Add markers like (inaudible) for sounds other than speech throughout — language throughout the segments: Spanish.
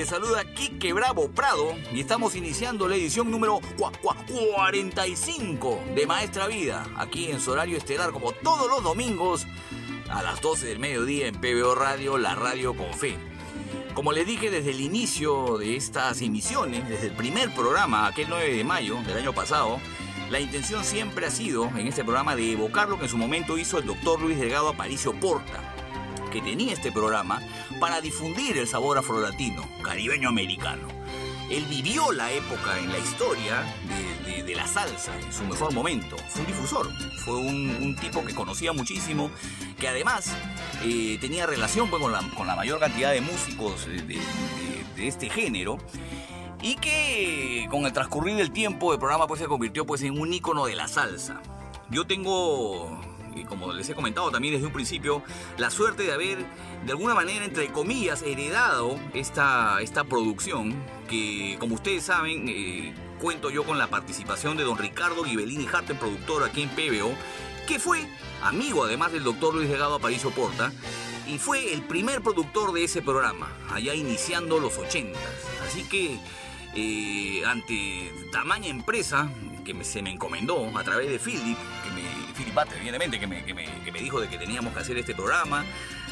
te saluda Quique Bravo Prado y estamos iniciando la edición número cua- cua- 45 de Maestra Vida, aquí en su horario estelar, como todos los domingos a las 12 del mediodía en PBO Radio, la radio con fe. Como les dije desde el inicio de estas emisiones, desde el primer programa, aquel 9 de mayo del año pasado, la intención siempre ha sido en este programa de evocar lo que en su momento hizo el doctor Luis Delgado Aparicio Porta, que tenía este programa para difundir el sabor afrolatino, caribeño americano. Él vivió la época en la historia de, la salsa, en su mejor momento. Fue un difusor, fue un, tipo que conocía muchísimo, que además eh, tenía relación con, la, mayor cantidad de músicos de este género. Y que con el transcurrir del tiempo el programa pues, se convirtió pues, en un ícono de la salsa. Yo tengo y como les he comentado también desde un principio, la suerte de haber, de alguna manera, entre comillas, heredado esta, esta producción, que como ustedes saben, eh, cuento yo con la participación de don Ricardo Ghibellini Harten, productor aquí en PBO, que fue amigo además del doctor Luis Legado Aparicio Porta, y fue el primer productor de ese programa, allá iniciando los 80. Así que, eh, ante tamaña empresa que se me encomendó a través de Philip, que me, Evidentemente, que me, que, me, que me dijo de que teníamos que hacer este programa,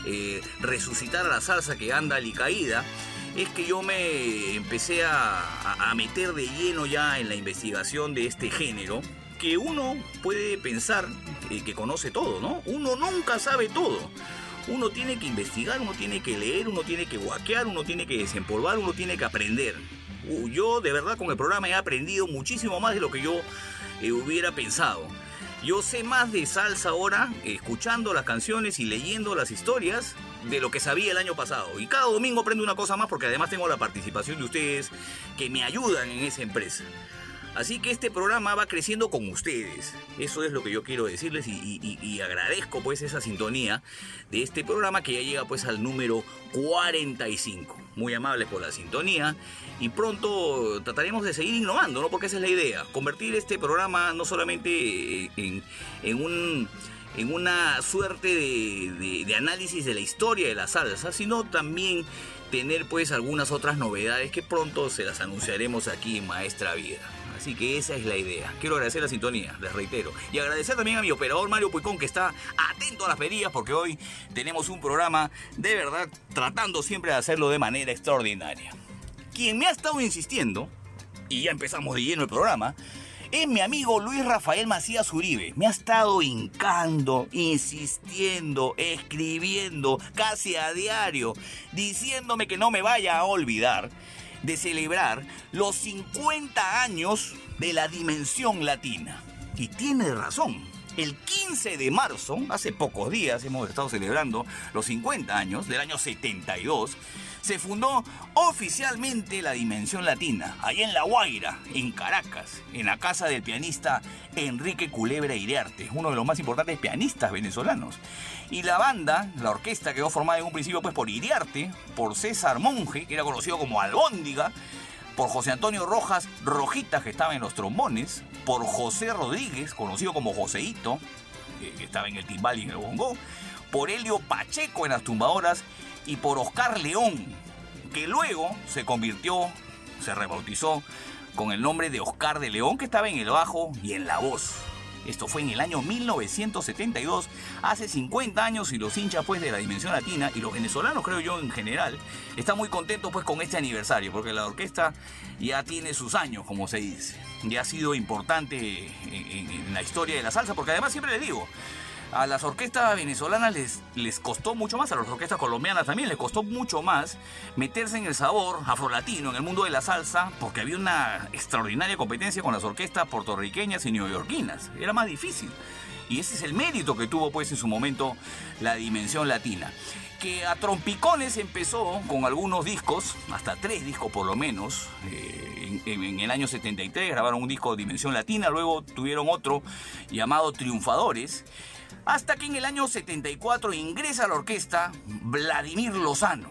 eh, resucitar a la salsa que anda alicaída, es que yo me empecé a, a- a meter de lleno ya en la investigación de este género, que uno puede pensar eh, que conoce todo, ¿no? Uno nunca sabe todo. Uno tiene que investigar, uno tiene que leer, uno tiene que guaquear, uno tiene que desempolvar, uno tiene que aprender. Uh, Yo de verdad con el programa he aprendido muchísimo más de lo que yo eh, hubiera pensado. Yo sé más de salsa ahora, escuchando las canciones y leyendo las historias, de lo que sabía el año pasado. Y cada domingo aprendo una cosa más porque además tengo la participación de ustedes que me ayudan en esa empresa. Así que este programa va creciendo con ustedes. Eso es lo que yo quiero decirles y, agradezco pues esa sintonía de este programa que ya llega pues al número 45. Muy amables por la sintonía y pronto trataremos de seguir innovando, ¿no? Porque esa es la idea. Convertir este programa no solamente en, en un en una suerte de análisis de la historia de la salsa, sino también tener pues algunas otras novedades que pronto se las anunciaremos aquí en Maestra Vida. Así que esa es la idea. Quiero agradecer la sintonía, les reitero. Y agradecer también a mi operador Mario Puicón que está atento a las pedidas porque hoy tenemos un programa de verdad tratando siempre de hacerlo de manera extraordinaria. Quien me ha estado insistiendo, y ya empezamos de lleno el programa, es mi amigo Luis Rafael Macías Uribe. Me ha estado hincando, insistiendo, escribiendo casi a diario, diciéndome que no me vaya a olvidar de celebrar los 50 años de la dimensión latina. Y tiene razón. El 15 de marzo, hace pocos días, hemos estado celebrando los 50 años del año 72, se fundó oficialmente la Dimensión Latina, allá en La Guaira, en Caracas, en la casa del pianista Enrique Culebra Iriarte, uno de los más importantes pianistas venezolanos. Y la banda, la orquesta quedó formada en un principio pues por Iriarte, por César Monge, que era conocido como Albóndiga, por José Antonio Rojas Rojitas, que estaba en los trombones, por José Rodríguez, conocido como Joseito, que estaba en el timbal y en el bongo, por Helio Pacheco en las tumbadoras y por Oscar León, que luego se convirtió, se rebautizó con el nombre de Oscar de León, que estaba en el bajo y en la voz. Esto fue en el año 1972, hace 50 años, y los hinchas pues de la Dimensión Latina y los venezolanos creo yo en general están muy contentos pues con este aniversario, porque la orquesta ya tiene sus años, como se dice. Ya ha sido importante en, en la historia de la salsa, porque además siempre les digo, a las orquestas venezolanas les, les costó mucho más, a las orquestas colombianas también les costó mucho más meterse en el sabor afrolatino, en el mundo de la salsa, porque había una extraordinaria competencia con las orquestas puertorriqueñas y neoyorquinas. Era más difícil. Y ese es el mérito que tuvo pues en su momento la dimensión latina. Que a trompicones empezó con algunos discos, hasta tres discos por lo menos. Eh, en, en el año 73 grabaron un disco de dimensión latina, luego tuvieron otro llamado Triunfadores. Hasta que en el año 74 ingresa a la orquesta Vladimir Lozano,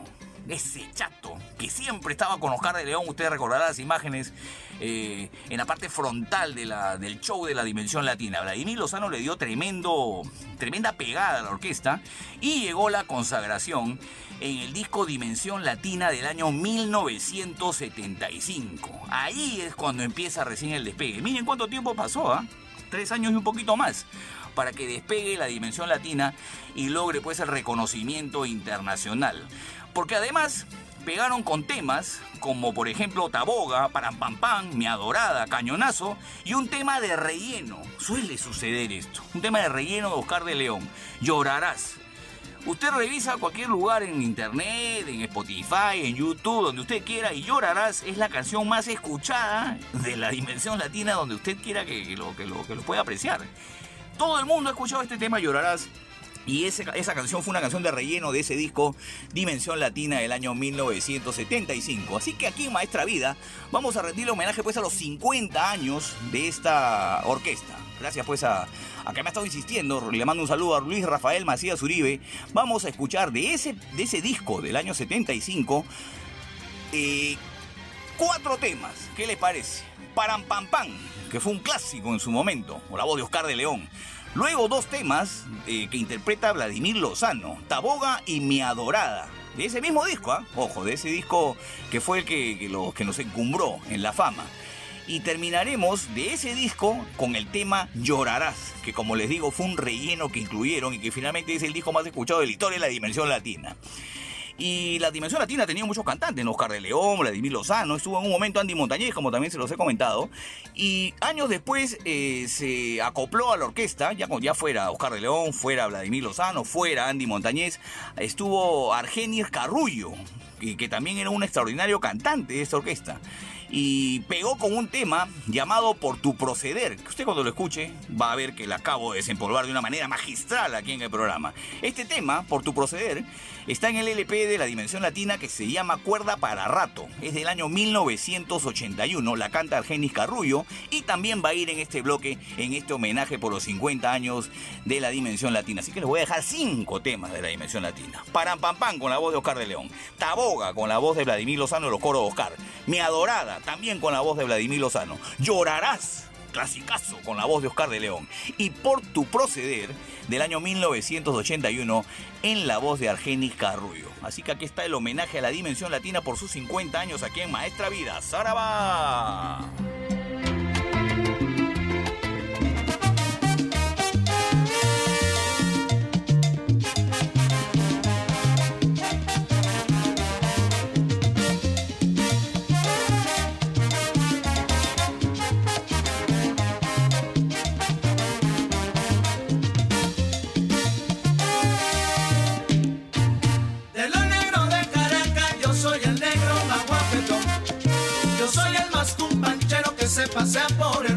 ese chato que siempre estaba con Oscar de León. Usted recordará las imágenes eh, en la parte frontal del show de la Dimensión Latina. Vladimir Lozano le dio tremendo, tremenda pegada a la orquesta y llegó la consagración en el disco Dimensión Latina del año 1975. Ahí es cuando empieza recién el despegue. Miren cuánto tiempo pasó, ¿ah? Tres años y un poquito más para que despegue la dimensión latina y logre pues el reconocimiento internacional. Porque además pegaron con temas como por ejemplo Taboga, Param Pam Pam, Mi Adorada, Cañonazo y un tema de relleno. Suele suceder esto. Un tema de relleno de Oscar de León. Llorarás. Usted revisa cualquier lugar en internet, en Spotify, en YouTube, donde usted quiera, y Llorarás es la canción más escuchada de la dimensión latina donde usted quiera que, lo, que, lo, que lo pueda apreciar. Todo el mundo ha escuchado este tema, Llorarás. Y esa canción fue una canción de relleno de ese disco Dimensión Latina del año 1975. Así que aquí en Maestra Vida vamos a rendirle homenaje pues a los 50 años de esta orquesta. Gracias pues a, a que me ha estado insistiendo. Le mando un saludo a Luis Rafael Macías Uribe. Vamos a escuchar de ese, de ese disco del año 75 eh, cuatro temas. ¿Qué les parece? Param Pam Pam, que fue un clásico en su momento, con la voz de Oscar de León. Luego dos temas eh, que interpreta Vladimir Lozano, Taboga y Mi Adorada. De ese mismo disco, ¿ah? ojo, de ese disco que fue el que, que, lo, que nos encumbró en la fama. Y terminaremos de ese disco con el tema Llorarás, que como les digo fue un relleno que incluyeron y que finalmente es el disco más escuchado de la historia de la dimensión latina. Y la Dimensión Latina tenía muchos cantantes, Oscar de León, Vladimir Lozano, estuvo en un momento Andy Montañez, como también se los he comentado. Y años después eh, se acopló a la orquesta, ya, ya fuera Oscar de León, fuera Vladimir Lozano, fuera Andy Montañez, estuvo Argenis Carrullo, que, que también era un extraordinario cantante de esta orquesta y pegó con un tema llamado Por tu proceder, que usted cuando lo escuche va a ver que la acabo de desempolvar de una manera magistral aquí en el programa. Este tema, Por tu proceder, está en el LP de la Dimensión Latina que se llama Cuerda para Rato. Es del año 1981, la canta Argenis Carrullo y también va a ir en este bloque, en este homenaje por los 50 años de la Dimensión Latina. Así que les voy a dejar cinco temas de la Dimensión Latina. Param con la voz de Oscar de León. Taboga con la voz de Vladimir Lozano y los coros de Oscar. Mi Adorada también con la voz de Vladimir Lozano. Llorarás, clasicazo, con la voz de Oscar de León. Y por tu proceder, del año 1981, en la voz de Argenis Carrullo. Así que aquí está el homenaje a la Dimensión Latina por sus 50 años aquí en Maestra Vida. ¡Zaraba! Pasea por el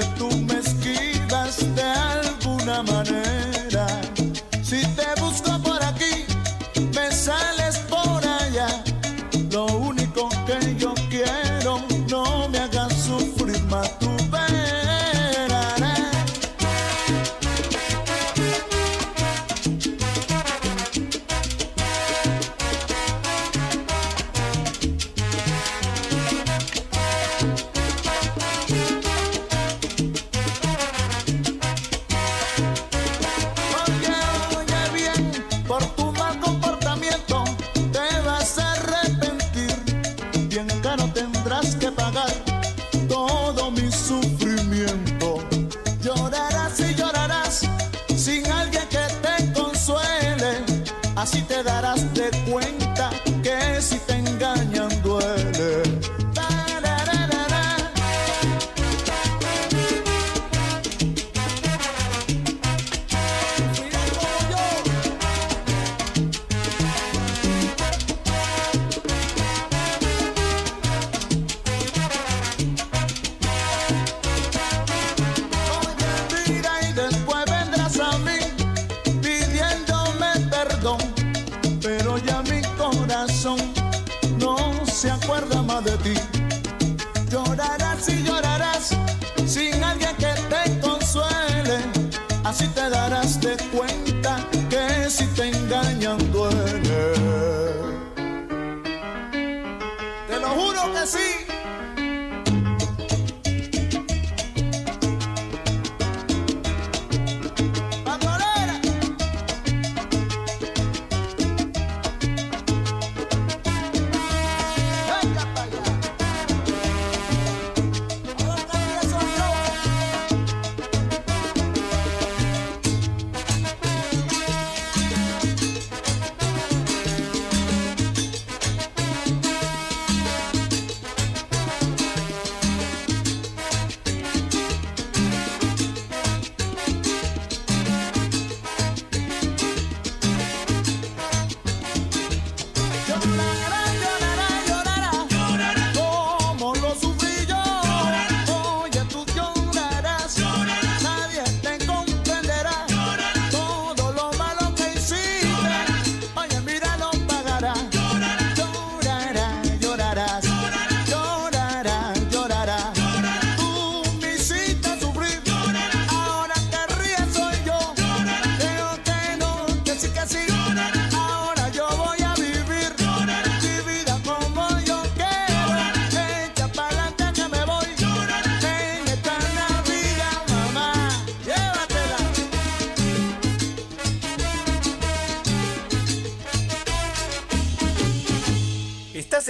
siempre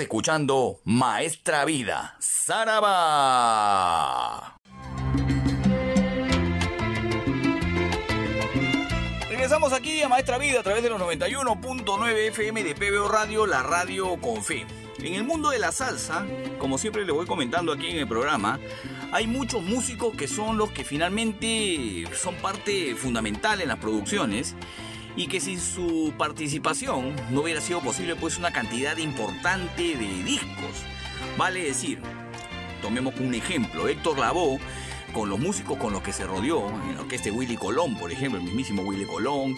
Escuchando Maestra Vida, Saraba. Regresamos aquí a Maestra Vida a través de los 91.9 FM de PBO Radio, la radio con fe. En el mundo de la salsa, como siempre le voy comentando aquí en el programa, hay muchos músicos que son los que finalmente son parte fundamental en las producciones y que sin su participación no hubiera sido posible pues una cantidad importante de discos. Vale decir, tomemos un ejemplo, Héctor Lavoe con los músicos con los que se rodeó, en lo que este Willy Colón, por ejemplo, el mismísimo Willy Colón,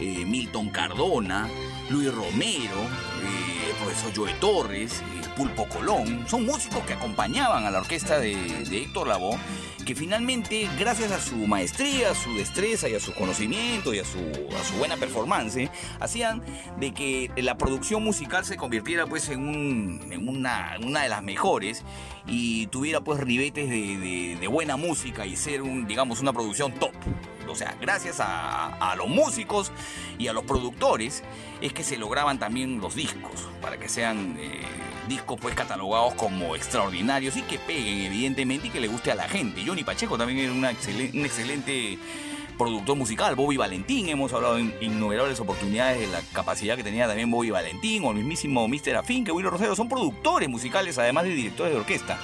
eh, Milton Cardona, Luis Romero, eh, el profesor Joe Torres, eh, Pulpo Colón, son músicos que acompañaban a la orquesta de, de Héctor Lavoe, que finalmente, gracias a su maestría, a su destreza y a su conocimiento y a su, buena performance, hacían de que la producción musical se convirtiera pues en, un- en una, de las mejores y tuviera pues ribetes de, buena música y ser digamos, una producción top. O sea, gracias a, a los músicos y a los productores es que se lograban también los discos, para que sean eh, discos pues catalogados como extraordinarios y que peguen evidentemente y que le guste a la gente. Johnny Pacheco también era un excelente productor musical, Bobby Valentín, hemos hablado en innumerables oportunidades de la capacidad que tenía también Bobby Valentín o el mismísimo Mr. Afin, que Willy Rosero, son productores musicales además de directores de orquesta.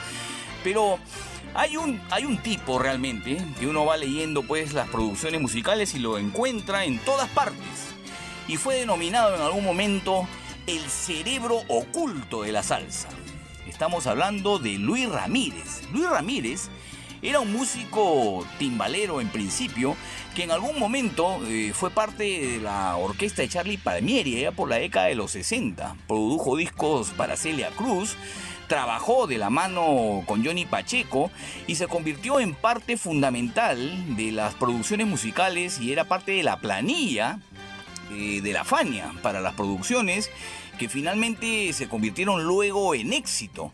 Pero hay un, hay un tipo realmente que uno va leyendo pues las producciones musicales y lo encuentra en todas partes. Y fue denominado en algún momento el cerebro oculto de la salsa. Estamos hablando de Luis Ramírez. Luis Ramírez era un músico timbalero en principio que en algún momento eh, fue parte de la orquesta de Charlie Palmieri allá por la década de los 60. Produjo discos para Celia Cruz, trabajó de la mano con Johnny Pacheco y se convirtió en parte fundamental de las producciones musicales y era parte de la planilla eh, de la Fania para las producciones que finalmente se convirtieron luego en éxito.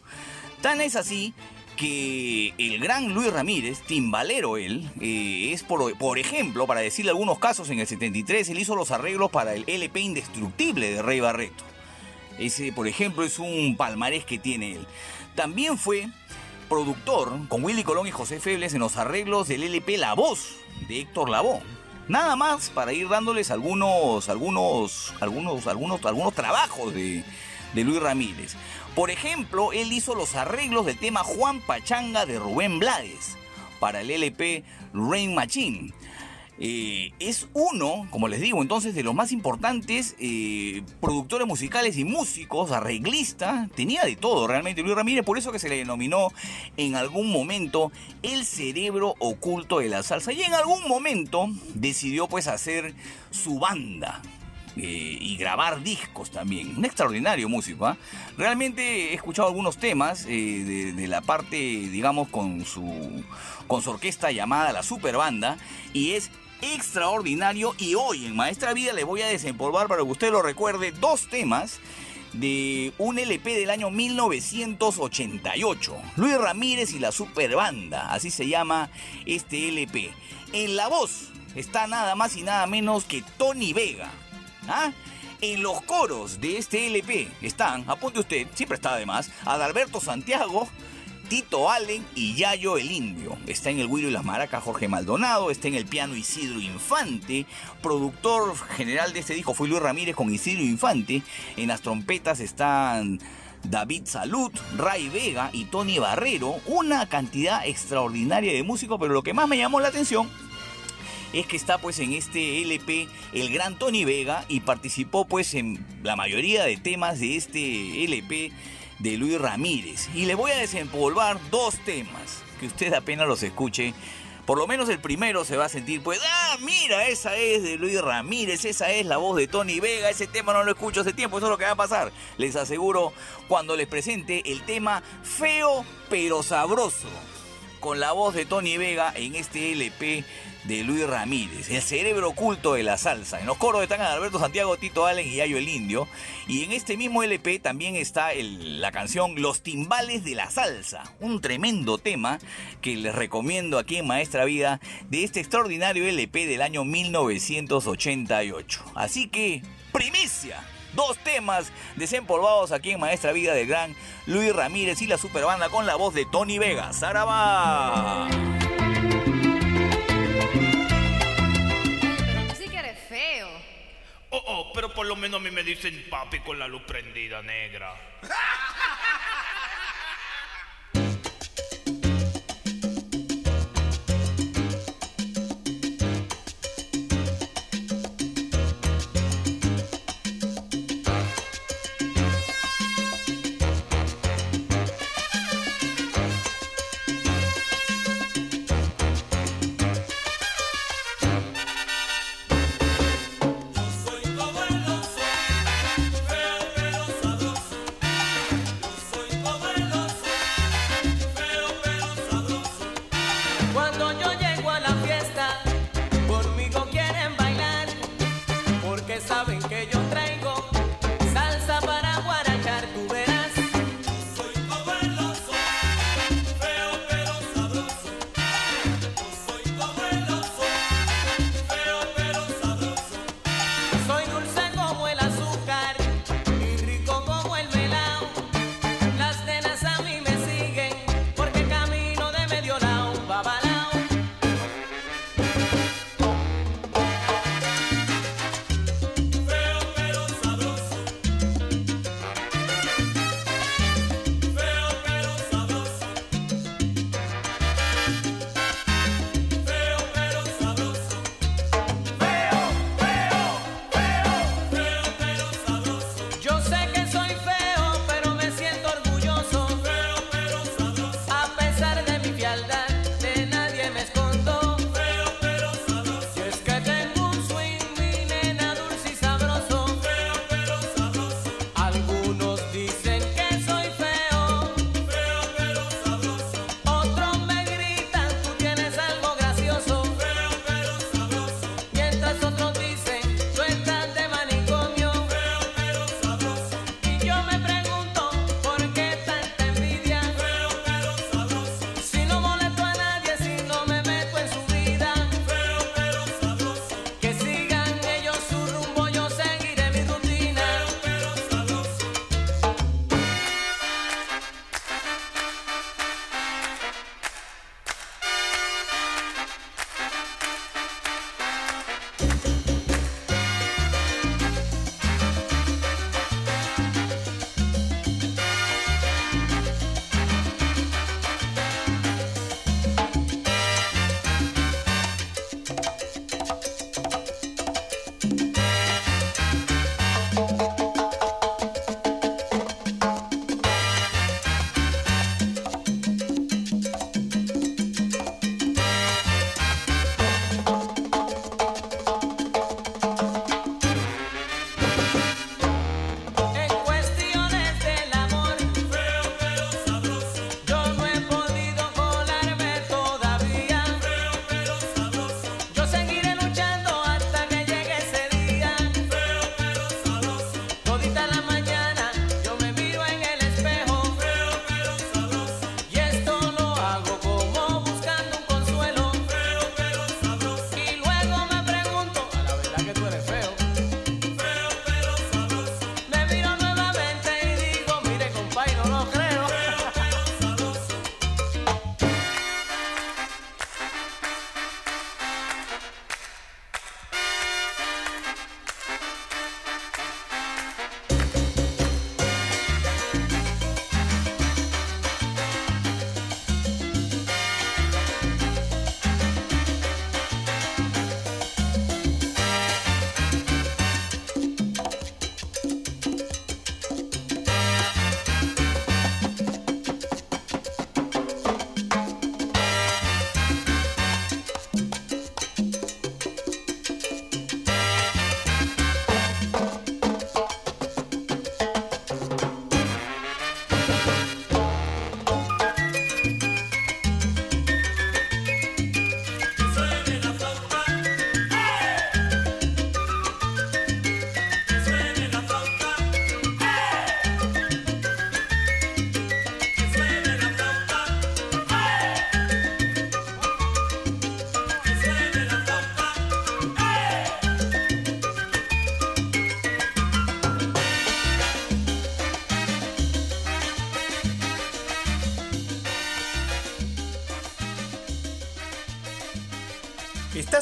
Tan es así que el gran Luis Ramírez, timbalero él, eh, es por, por ejemplo, para decirle algunos casos, en el 73 él hizo los arreglos para el LP Indestructible de Rey Barreto. Ese, por ejemplo, es un palmarés que tiene él. También fue productor con Willy Colón y José Febles en los arreglos del LP La Voz de Héctor Lavoe. Nada más para ir dándoles algunos, algunos, algunos, algunos, algunos trabajos de, de Luis Ramírez. Por ejemplo, él hizo los arreglos del tema Juan Pachanga de Rubén Blades para el LP Rain Machine. Eh, es uno, como les digo, entonces de los más importantes eh, productores musicales y músicos, arreglista, tenía de todo realmente Luis Ramírez, por eso que se le denominó en algún momento el cerebro oculto de la salsa y en algún momento decidió pues hacer su banda. eh, y grabar discos también. Un extraordinario músico. ¿ah? Realmente he escuchado algunos temas de, de la parte, digamos, con su, con su orquesta llamada La Super Banda. Y es extraordinario. Y hoy en Maestra Vida le voy a desempolvar para que usted lo recuerde dos temas de un LP del año 1988. Luis Ramírez y la Super Banda, así se llama este LP. En la voz está nada más y nada menos que Tony Vega. ¿Ah? En los coros de este LP están, apunte usted, siempre está además, Adalberto Santiago, Tito Allen y Yayo el Indio. Está en el Guiro y las Maracas Jorge Maldonado, está en el piano Isidro Infante, productor general de este disco fue Luis Ramírez con Isidro Infante, en las trompetas están David Salud, Ray Vega y Tony Barrero, una cantidad extraordinaria de músicos, pero lo que más me llamó la atención es que está pues en este LP el gran Tony Vega y participó pues en la mayoría de temas de este LP de Luis Ramírez. Y le voy a desempolvar dos temas que usted apenas los escuche. Por lo menos el primero se va a sentir, pues, ah, mira, esa es de Luis Ramírez, esa es la voz de Tony Vega, ese tema no lo escucho hace tiempo, eso es lo que va a pasar. Les aseguro cuando les presente el tema Feo pero Sabroso, con la voz de Tony Vega en este LP de Luis Ramírez, el cerebro oculto de la salsa. En los coros están Alberto Santiago, Tito Allen y Yayo el Indio. Y en este mismo LP también está la canción Los timbales de la salsa, un tremendo tema que les recomiendo aquí en Maestra Vida de este extraordinario LP del año 1988. Así que, primicia. Dos temas desempolvados aquí en Maestra Vida del gran Luis Ramírez y la superbanda con la voz de Tony Vega. ¡Zaraba! Oh, oh, pero por lo menos a mí me dicen papi con la luz prendida negra. (laughs)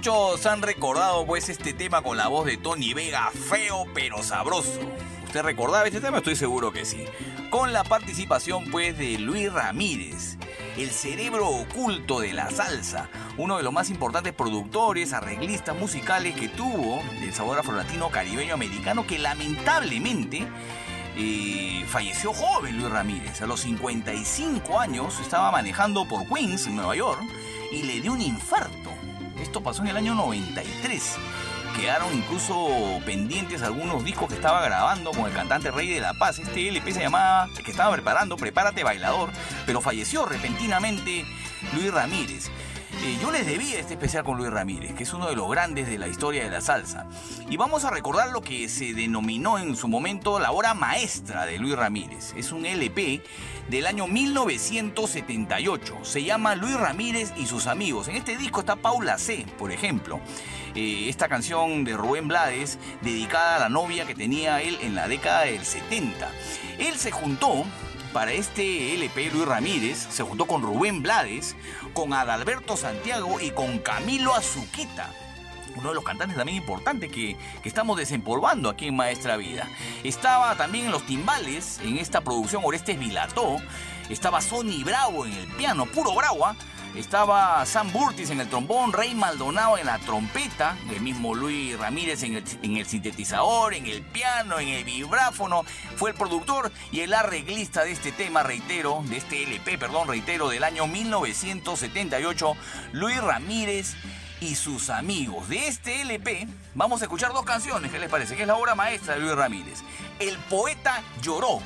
Muchos han recordado pues este tema con la voz de Tony Vega, feo pero sabroso. ¿Usted recordaba este tema? Estoy seguro que sí. Con la participación pues de Luis Ramírez, el cerebro oculto de la salsa, uno de los más importantes productores, arreglistas musicales que tuvo el sabor afrolatino caribeño americano que lamentablemente eh, falleció joven Luis Ramírez. A los 55 años estaba manejando por Queens, en Nueva York, y le dio un infarto. Pasó en el año 93. Quedaron incluso pendientes algunos discos que estaba grabando con el cantante Rey de la Paz. Este LP se llamaba, que estaba preparando, Prepárate Bailador, pero falleció repentinamente Luis Ramírez. Eh, yo les debía este especial con Luis Ramírez, que es uno de los grandes de la historia de la salsa. Y vamos a recordar lo que se denominó en su momento la obra maestra de Luis Ramírez. Es un LP del año 1978. Se llama Luis Ramírez y sus amigos. En este disco está Paula C, por ejemplo. Eh, esta canción de Rubén Blades, dedicada a la novia que tenía él en la década del 70. Él se juntó para este LP Luis Ramírez, se juntó con Rubén Blades, con Adalberto Santiago y con Camilo Azuquita uno de los cantantes también importantes que, que, estamos desempolvando aquí en Maestra Vida. Estaba también en los timbales, en esta producción Orestes Vilató, estaba Sonny Bravo en el piano, puro Bravo, ¿ah? Estaba Sam Burtis en el trombón, Rey Maldonado en la trompeta, el mismo Luis Ramírez en el, sintetizador, en el piano, en el vibráfono. Fue el productor y el arreglista de este tema, reitero, de este LP, perdón, reitero, del año 1978, Luis Ramírez y sus amigos. De este LP vamos a escuchar dos canciones, ¿qué les parece? Que es la obra maestra de Luis Ramírez. El poeta lloró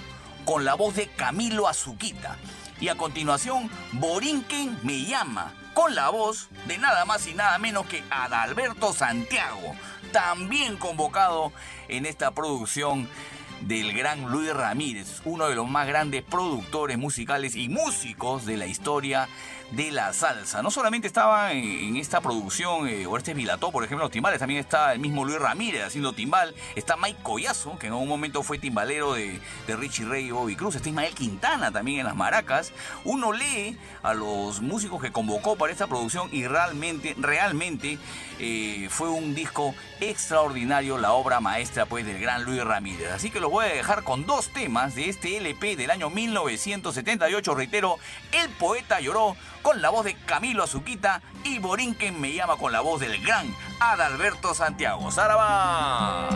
con la voz de Camilo Azuquita. Y a continuación, Borinquen me llama, con la voz de nada más y nada menos que Adalberto Santiago, también convocado en esta producción del gran Luis Ramírez, uno de los más grandes productores musicales y músicos de la historia de la salsa. No solamente estaba en, esta producción eh, Orestes Milató, por ejemplo, los timbales, también está el mismo Luis Ramírez haciendo timbal, está Mike Collazo, que en un momento fue timbalero de, Richie Ray y Bobby Cruz, está Ismael Quintana también en las maracas. Uno lee a los músicos que convocó para esta producción y realmente, realmente eh, fue un disco extraordinario, la obra maestra pues del gran Luis Ramírez. Así que lo voy a dejar con dos temas de este LP del año 1978, reitero, El Poeta Lloró con la voz de Camilo Azuquita y Borinquen me llama con la voz del gran Adalberto Santiago. ¡Saraba!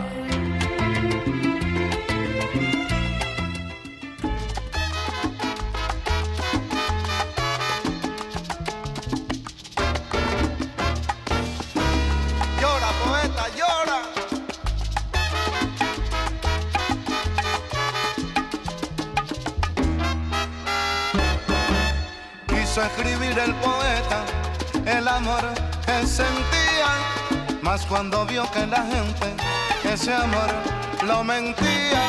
Escribir el poeta el amor que sentía, mas cuando vio que la gente ese amor lo mentía.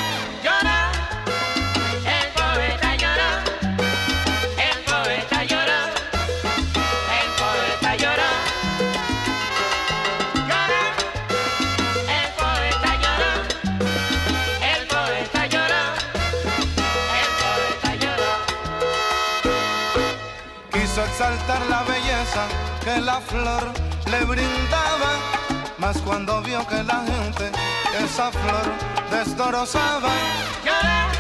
Que la flor le brindaba, mas cuando vio que la gente esa flor destrozaba. Llora,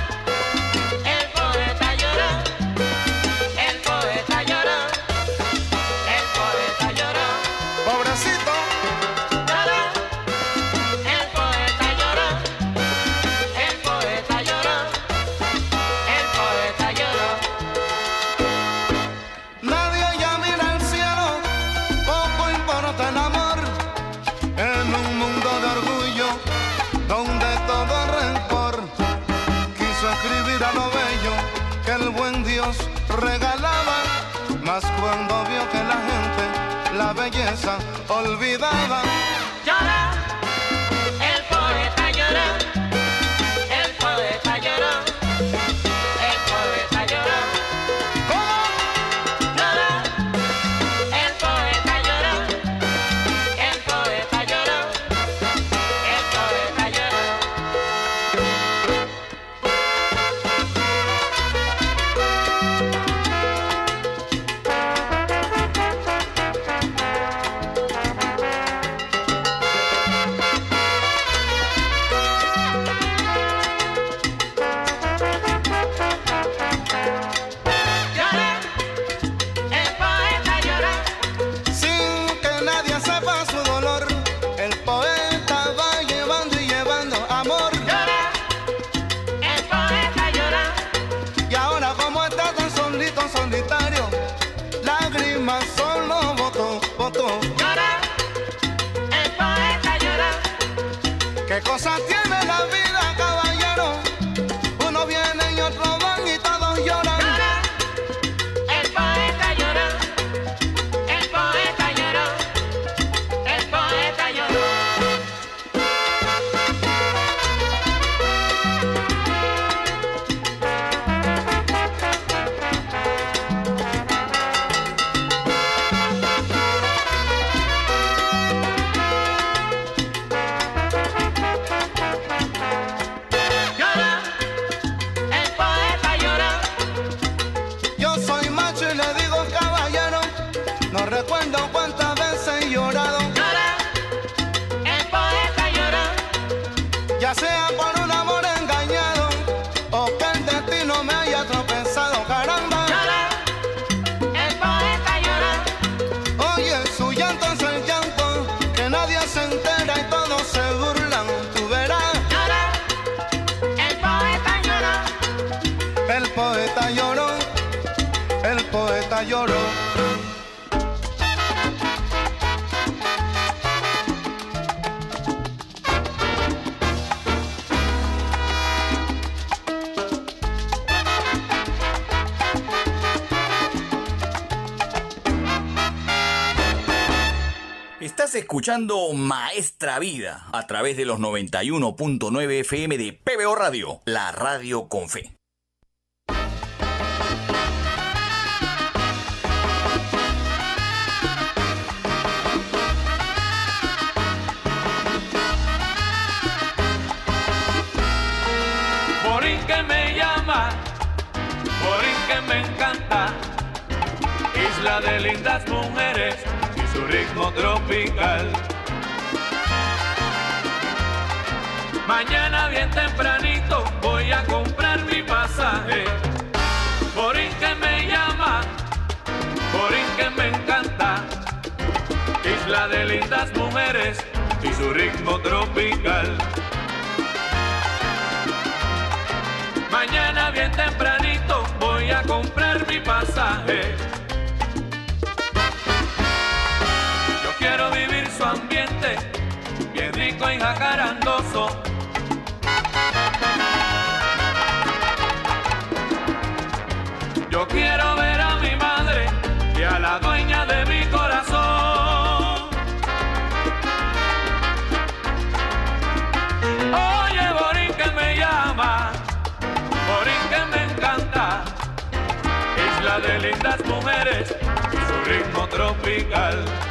olvidaba. O que el destino me haya tropezado, escuchando Maestra Vida a través de los 91.9 FM de PBO Radio, la radio con fe. Que me llama, Morín que me encanta, isla de lindas mujeres ritmo tropical. Mañana bien tempranito voy a comprar mi pasaje. Morín que me llama, Morín que me encanta, isla de lindas mujeres y su ritmo tropical. Bien rico y jacarandoso. Yo quiero ver a mi madre y a la dueña de mi corazón. Oye, Borín que me llama, Borín que me encanta, isla de lindas mujeres y su ritmo tropical.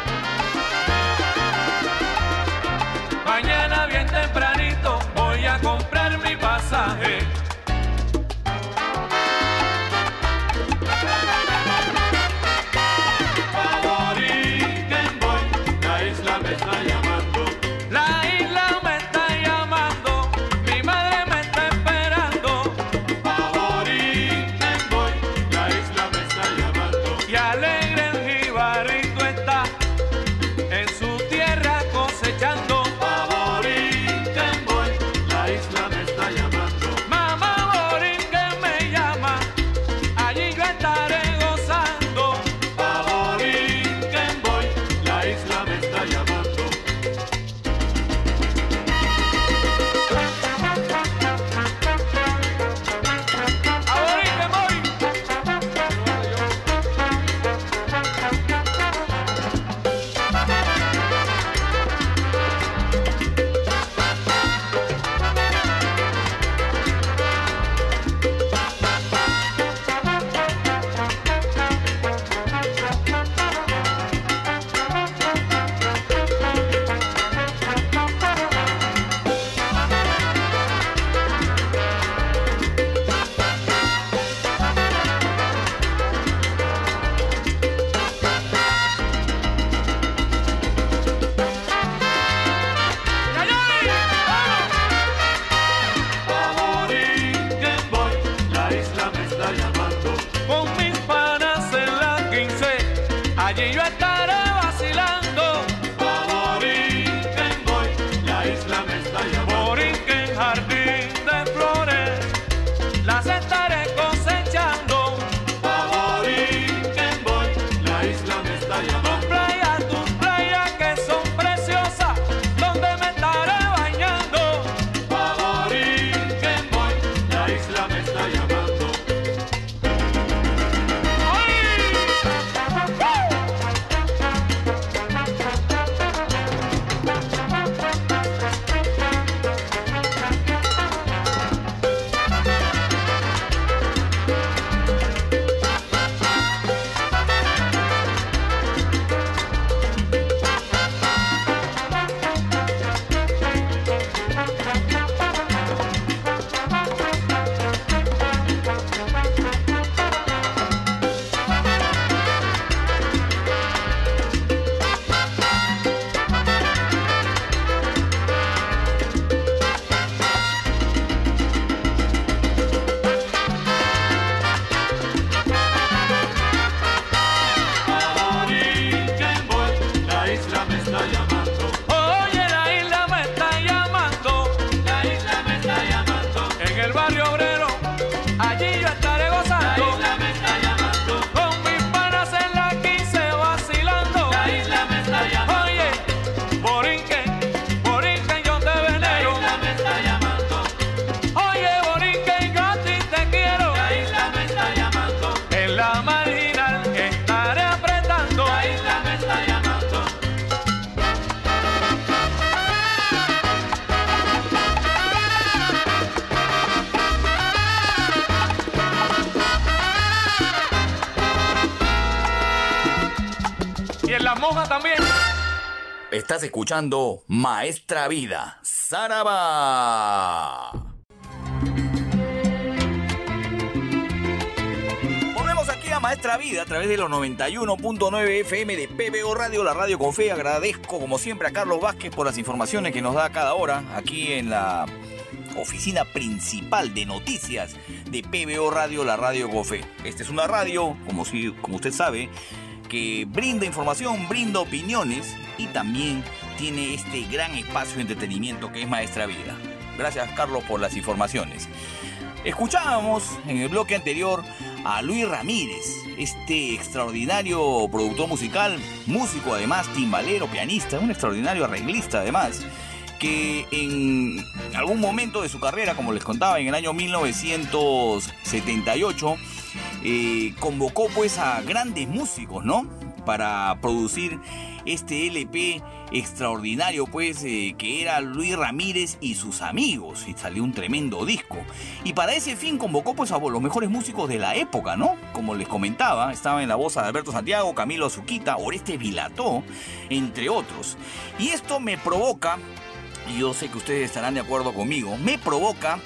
Estás escuchando Maestra Vida, Saraba. Volvemos aquí a Maestra Vida a través de los 91.9 FM de PBO Radio, la radio con fe. Agradezco como siempre a Carlos Vázquez por las informaciones que nos da cada hora aquí en la oficina principal de noticias de PBO Radio, la radio con fe. Esta es una radio, como, si, como usted sabe, que brinda información, brinda opiniones y también tiene este gran espacio de entretenimiento que es Maestra Vida. Gracias Carlos por las informaciones. Escuchábamos en el bloque anterior a Luis Ramírez, este extraordinario productor musical, músico además, timbalero, pianista, un extraordinario arreglista además, que en algún momento de su carrera, como les contaba, en el año 1978, convocó pues a grandes músicos, ¿no? Para producir este LP extraordinario, pues, eh, que era Luis Ramírez y sus amigos, y salió un tremendo disco. Y para ese fin convocó, pues, a los mejores músicos de la época, ¿no? Como les comentaba, estaba en la voz de Alberto Santiago, Camilo Azuquita, Oreste Vilató, entre otros. Y esto me provoca, y yo sé que ustedes estarán de acuerdo conmigo, me provoca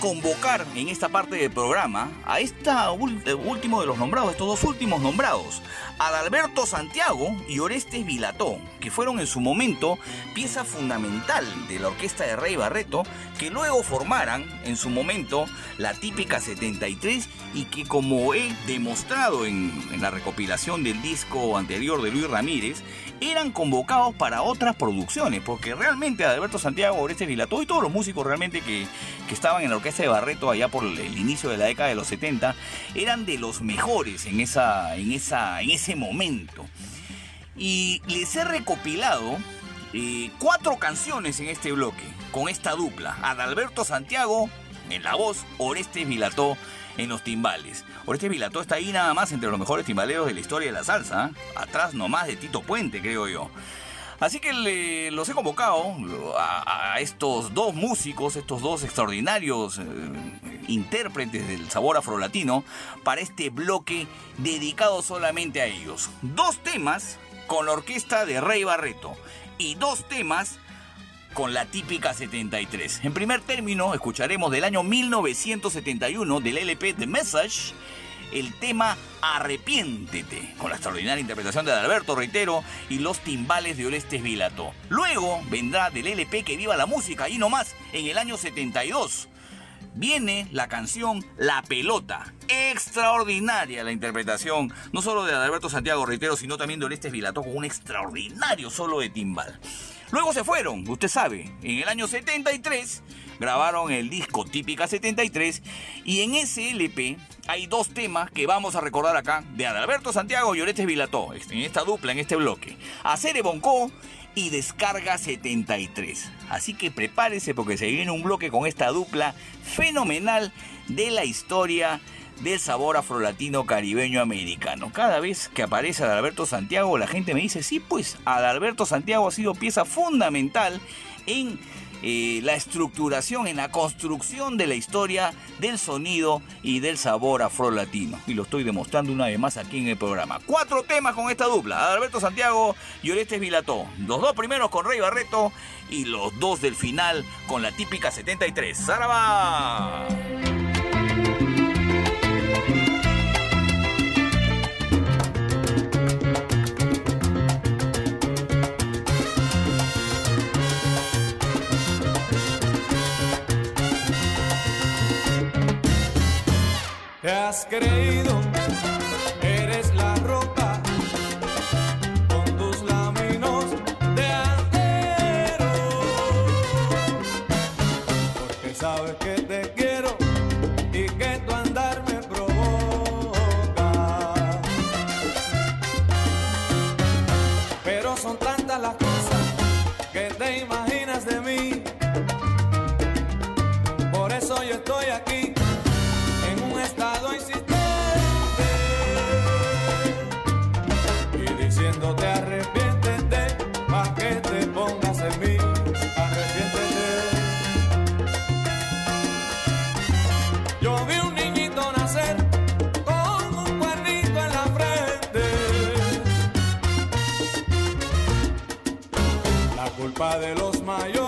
convocar en esta parte del programa a esta último de los nombrados, estos dos últimos nombrados, Adalberto Santiago y Orestes Vilató, que fueron en su momento pieza fundamental de la orquesta de Rey Barreto, que luego formaran en su momento la típica 73 y que como he demostrado en la recopilación del disco anterior de Luis Ramírez, eran convocados para otras producciones, porque realmente Adalberto Santiago, Orestes Vilató y todos los músicos realmente que, que estaban en la orquesta de Barreto allá por el inicio de la década de los 70 eran de los mejores en, esa, en, esa, en ese momento. Y les he recopilado eh, cuatro canciones en este bloque, con esta dupla, Adalberto Santiago en la voz, Orestes Vilató en los timbales. Orestes Vilató está ahí nada más entre los mejores timbaleros de la historia de la salsa, ¿eh? atrás nomás de Tito Puente, creo yo. Así que los he convocado a, estos dos músicos, estos dos extraordinarios eh, intérpretes del sabor afrolatino, para este bloque dedicado solamente a ellos. Dos temas con la orquesta de Rey Barreto y dos temas con la típica 73. En primer término, escucharemos del año 1971 del LP The Message el tema Arrepiéntete, con la extraordinaria interpretación de Alberto Reitero y los timbales de Orestes Vilato. Luego vendrá del LP Que Viva la Música, ahí nomás, en el año 72. Viene la canción La Pelota. Extraordinaria la interpretación, no solo de Alberto Santiago Reitero, sino también de Orestes Vilato con un extraordinario solo de timbal. Luego se fueron, usted sabe, en el año 73 grabaron el disco Típica 73 y en ese LP hay dos temas que vamos a recordar acá de Adalberto Santiago y Orestes Vilató, en esta dupla, en este bloque. Hacer Boncó y Descarga 73. Así que prepárese porque se viene un bloque con esta dupla fenomenal de la historia del sabor afrolatino caribeño americano. Cada vez que aparece Adalberto Santiago, la gente me dice, sí, pues Adalberto Santiago ha sido pieza fundamental en eh, la estructuración, en la construcción de la historia del sonido y del sabor afro-latino. Y lo estoy demostrando una vez más aquí en el programa. Cuatro temas con esta dupla, Alberto Santiago y Orestes Vilató. Los dos primeros con Rey Barreto y los dos del final con la típica 73. ¡Zaraba! Has creído, pa' de los mayores.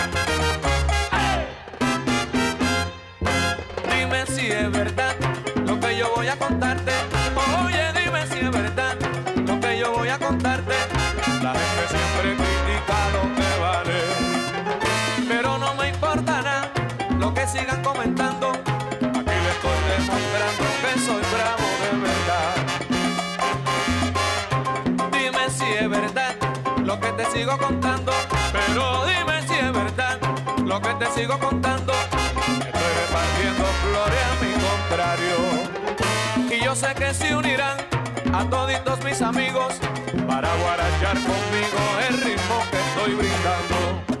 sigo contando, pero dime si es verdad lo que te sigo contando. Estoy repartiendo flores a mi contrario. Y yo sé que se unirán a toditos mis amigos para guarachar conmigo el ritmo que estoy brindando.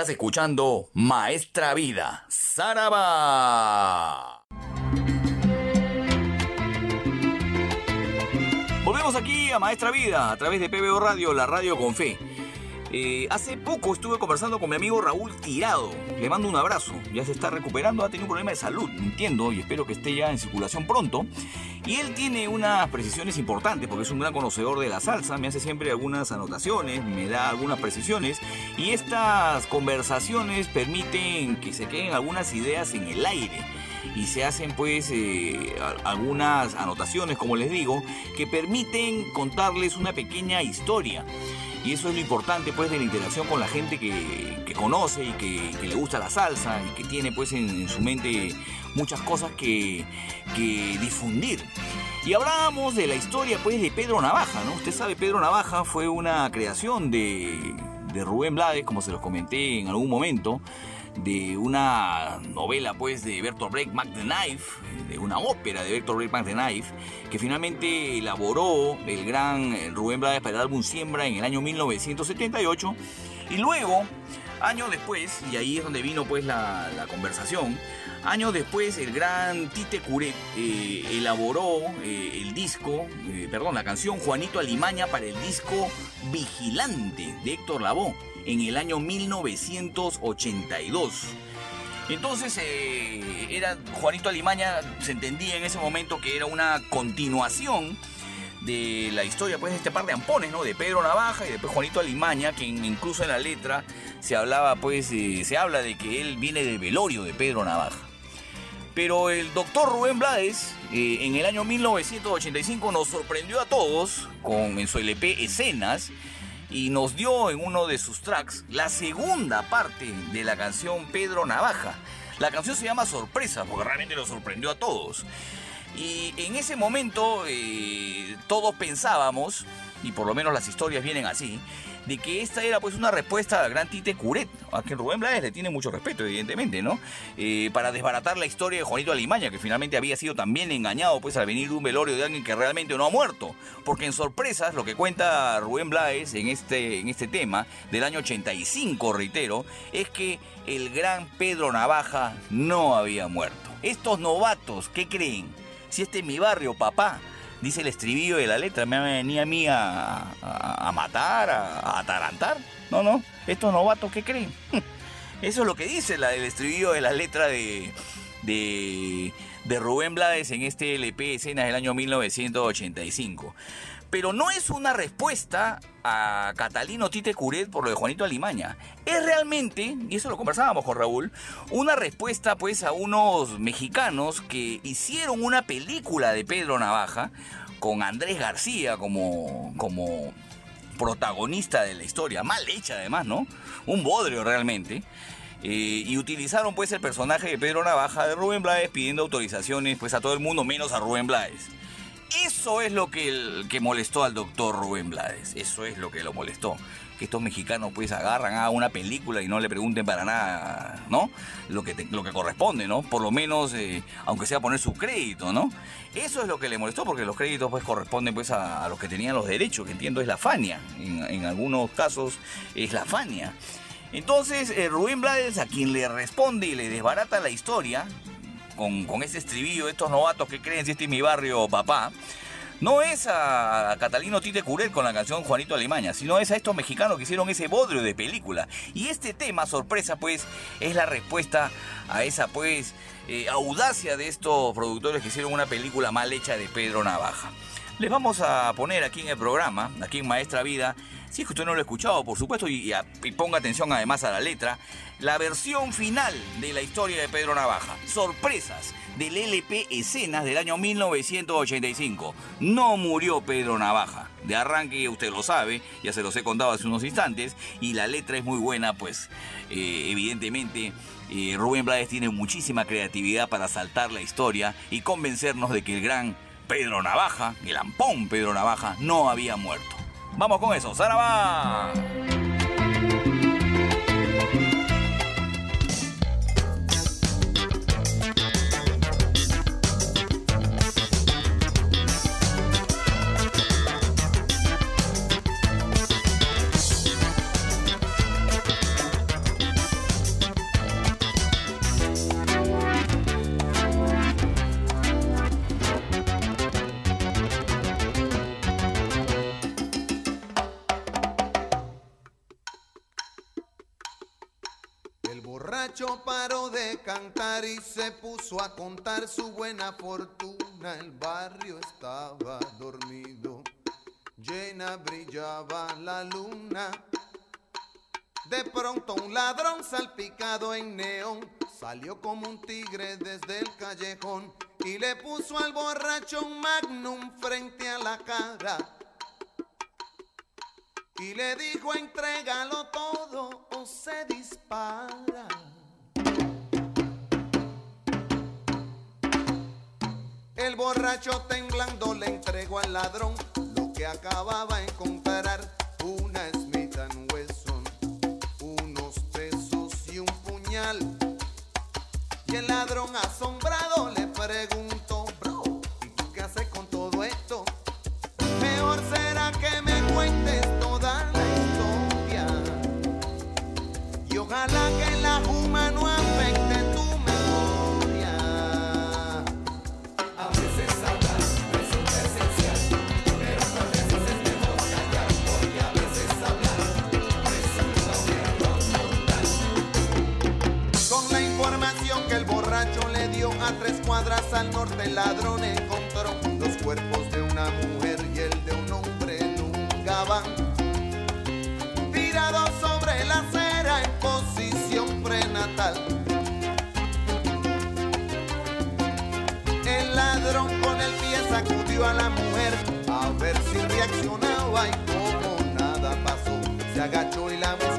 Estás escuchando Maestra Vida, Saraba. Volvemos aquí a Maestra Vida a través de PBO Radio, la radio con fe. Eh, hace poco estuve conversando con mi amigo Raúl Tirado. Le mando un abrazo. Ya se está recuperando, ha tenido un problema de salud, entiendo, y espero que esté ya en circulación pronto. Y él tiene unas precisiones importantes porque es un gran conocedor de la salsa. Me hace siempre algunas anotaciones, me da algunas precisiones. Y estas conversaciones permiten que se queden algunas ideas en el aire y se hacen pues eh, algunas anotaciones, como les digo, que permiten contarles una pequeña historia. Y eso es lo importante pues de la interacción con la gente que, conoce y que, le gusta la salsa y que tiene pues en, su mente muchas cosas que, difundir. Y hablábamos de la historia pues de Pedro Navaja, ¿no? Usted sabe, Pedro Navaja fue una creación de, de Rubén Blades, como se los comenté en algún momento de una novela pues de Bertolt Brecht, Mac the Knife, de una ópera de Bertolt Brecht, Mac the Knife, que finalmente elaboró el gran Rubén Blades para el álbum Siembra en el año 1978 y luego, años después, y ahí es donde vino pues la, conversación, años después el gran Tite Curet eh, elaboró eh, el disco, perdón, la canción Juanito Alimaña para el disco Vigilante de Héctor Lavoe en el año 1982. Entonces, eh, era Juanito Alimaña, se entendía en ese momento que era una continuación de la historia pues de este par de ampones, ¿no? De Pedro Navaja y después Juanito Alimaña, que incluso en la letra se hablaba pues, se habla de que él viene del velorio de Pedro Navaja. Pero el doctor Rubén Blades eh, en el año 1985 nos sorprendió a todos con en su LP Escenas y nos dio en uno de sus tracks la segunda parte de la canción Pedro Navaja. La canción se llama Sorpresa, porque realmente lo sorprendió a todos. Y en ese momento eh, todos pensábamos, y por lo menos las historias vienen así, de que esta era pues una respuesta al gran Tite Curet, a quien Rubén Blades le tiene mucho respeto, evidentemente, ¿no? Eh, para desbaratar la historia de Juanito Alimaña, que finalmente había sido también engañado pues al venir de un velorio de alguien que realmente no ha muerto. Porque en sorpresas, lo que cuenta Rubén Blades en este, en este tema, del año 85, reitero, es que el gran Pedro Navaja no había muerto. Estos novatos, ¿qué creen? Si este es mi barrio, papá, dice el estribillo de la letra, me venía a mí a, matar, a, atarantar. No, no, estos novatos, ¿qué creen? (laughs) Eso es lo que dice la del estribillo de la letra de, de, de Rubén Blades en este LP Escenas del año 1985 pero no es una respuesta a Catalino Tite Curet por lo de Juanito Alimaña. Es realmente, y eso lo conversábamos con Raúl, una respuesta pues a unos mexicanos que hicieron una película de Pedro Navaja con Andrés García como, como protagonista de la historia, mal hecha además, ¿no? Un bodrio realmente. Eh, y utilizaron pues el personaje de Pedro Navaja de Rubén Blades pidiendo autorizaciones pues a todo el mundo menos a Rubén Blades. Eso es lo que, molestó al doctor Rubén Blades. Eso es lo que lo molestó. Que estos mexicanos pues agarran a una película y no le pregunten para nada, ¿no? Lo que, lo que corresponde, ¿no? Por lo menos, eh, aunque sea poner su crédito, ¿no? Eso es lo que le molestó porque los créditos pues corresponden pues a, los que tenían los derechos, que entiendo es la Fania. En, algunos casos es la Fania. Entonces, eh, Rubén Blades, a quien le responde y le desbarata la historia, con, ese estribillo estos novatos que creen si este es mi barrio, papá, no es a Catalino Tite Curel con la canción Juanito Alimaña, sino es a estos mexicanos que hicieron ese bodrio de película. Y este tema, sorpresa, pues, es la respuesta a esa, pues, eh, audacia de estos productores que hicieron una película mal hecha de Pedro Navaja. Les vamos a poner aquí en el programa, aquí en Maestra Vida, si es que usted no lo ha escuchado, por supuesto, y, ponga atención además a la letra, la versión final de la historia de Pedro Navaja. Sorpresas del LP Escenas del año 1985. No murió Pedro Navaja. De arranque usted lo sabe, ya se los he contado hace unos instantes, y la letra es muy buena, pues eh, evidentemente eh, Rubén Blades tiene muchísima creatividad para saltar la historia y convencernos de que el gran Pedro Navaja, el ampón Pedro Navaja, no había muerto. Vamos con eso, ¡Saraba! Borracho paró de cantar y se puso a contar su buena fortuna. El barrio estaba dormido, llena brillaba la luna. De pronto un ladrón salpicado en neón salió como un tigre desde el callejón y le puso al borracho un magnum frente a la cara. Y le dijo, entrégalo todo o se dispara. Borracho temblando le entregó al ladrón lo que acababa de encontrar, una Smith Wesson, unos pesos y un puñal. Y el ladrón asombrado le preguntó, bro, ¿y tú qué haces con todo esto? Mejor será que me cuentes tres cuadras al norte, el ladrón encontró los cuerpos de una mujer y el de un hombre en un gabán. Tirados sobre la acera en posición prenatal. El ladrón con el pie sacudió a la mujer a ver si reaccionaba y como nada pasó, se agachó y la buscó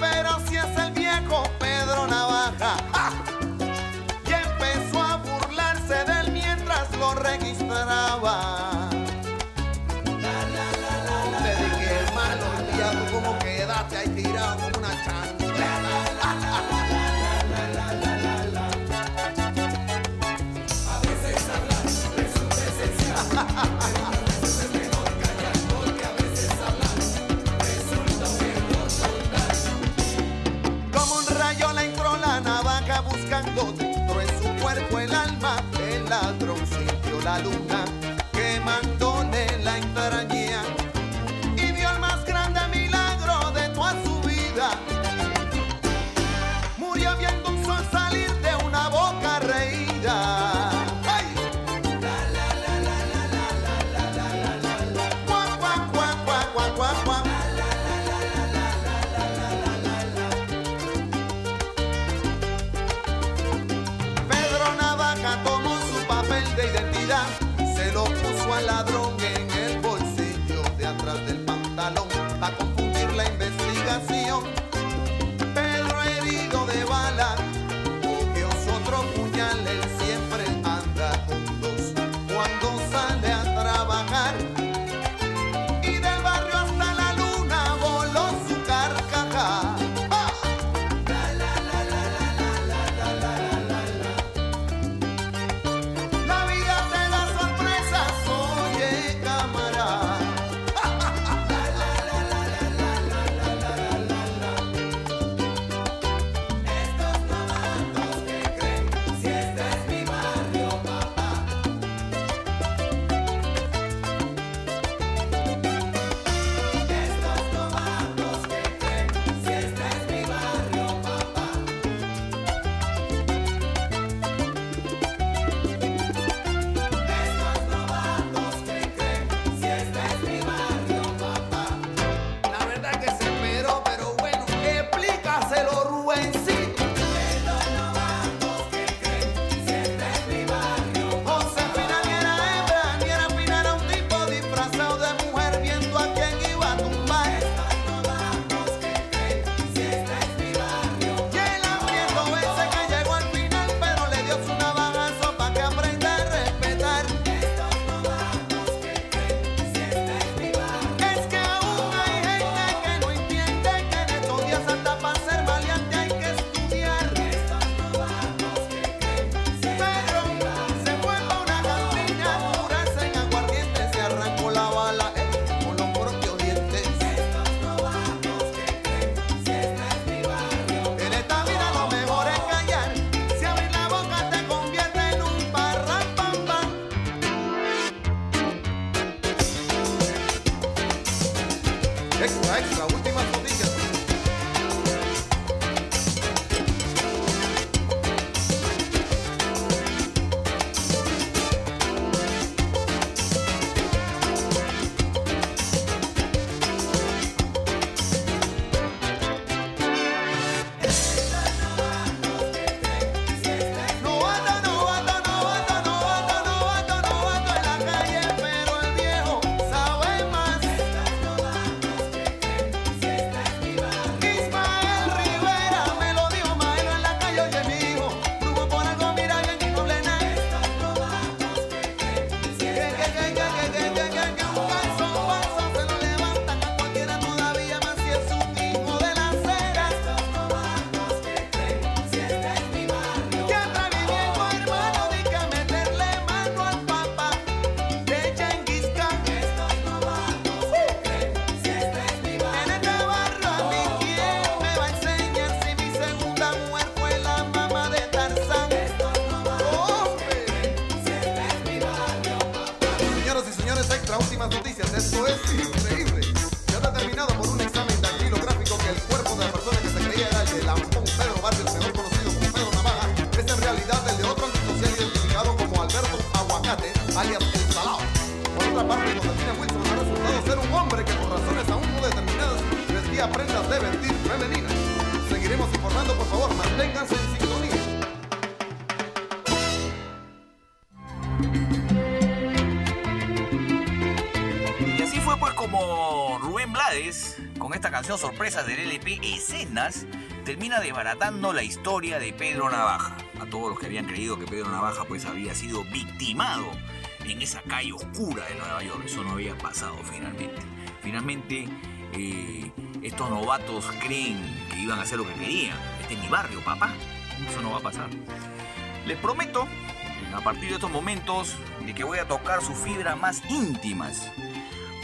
pero si es el viejo Pedro Navaja. ¡Ja! Y empezó a burlarse de él mientras lo registraba. Extra, extra, últimas noticias. Desbaratando la historia de Pedro Navaja. A todos los que habían creído que Pedro Navaja pues había sido victimado en esa calle oscura de Nueva York. Eso no había pasado finalmente. Finalmente eh, estos novatos creen que iban a hacer lo que querían. Este es mi barrio, papá. Eso no va a pasar. Les prometo, a partir de estos momentos, de que voy a tocar sus fibras más íntimas.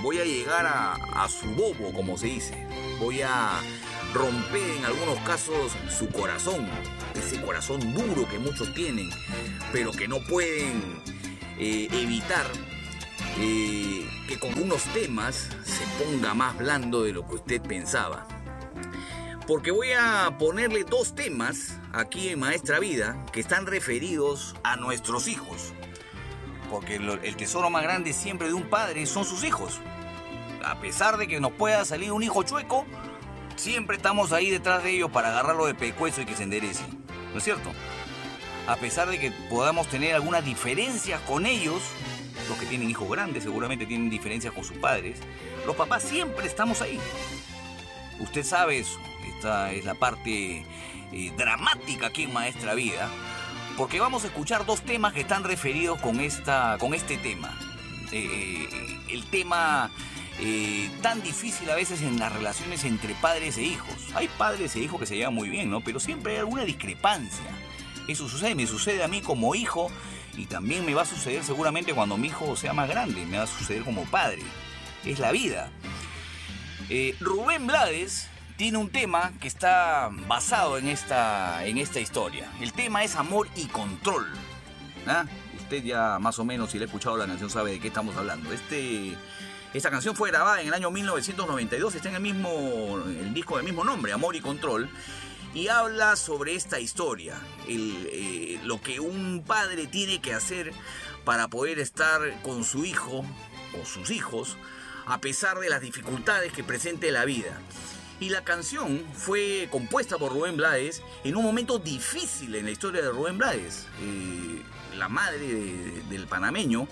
Voy a llegar a su bobo, como se dice. Voy a romper en algunos casos su corazón. Ese corazón duro que muchos tienen, pero que no pueden eh, evitar eh, que con unos temas se ponga más blando de lo que usted pensaba. Porque voy a ponerle dos temas aquí en Maestra Vida que están referidos a nuestros hijos. Porque el tesoro más grande siempre de un padre son sus hijos. A pesar de que nos pueda salir un hijo chueco, siempre estamos ahí detrás de ellos para agarrarlo de pecuezo y que se enderece. ¿No es cierto? A pesar de que podamos tener algunas diferencias con ellos, los que tienen hijos grandes seguramente tienen diferencias con sus padres, los papás siempre estamos ahí. Usted sabe eso. Esta es la parte eh, dramática aquí en Maestra Vida. Porque vamos a escuchar dos temas que están referidos con, esta, con este tema. Eh, el tema eh, tan difícil a veces en las relaciones entre padres e hijos. Hay padres e hijos que se llevan muy bien, ¿no? Pero siempre hay alguna discrepancia. Eso sucede, me sucede a mí como hijo y también me va a suceder seguramente cuando mi hijo sea más grande, me va a suceder como padre. Es la vida. Eh, Rubén Blades tiene un tema que está basado en esta, en esta historia. El tema es amor y control. ¿Ah? Usted ya más o menos si le ha escuchado la canción sabe de qué estamos hablando. Este, esta canción fue grabada en el año 1992, está en el mismo el disco del mismo nombre, Amor y Control, y habla sobre esta historia, eh, lo que un padre tiene que hacer para poder estar con su hijo o sus hijos a pesar de las dificultades que presente la vida. Y la canción fue compuesta por Rubén Blades en un momento difícil en la historia de Rubén Blades. Eh, la madre de- del panameño,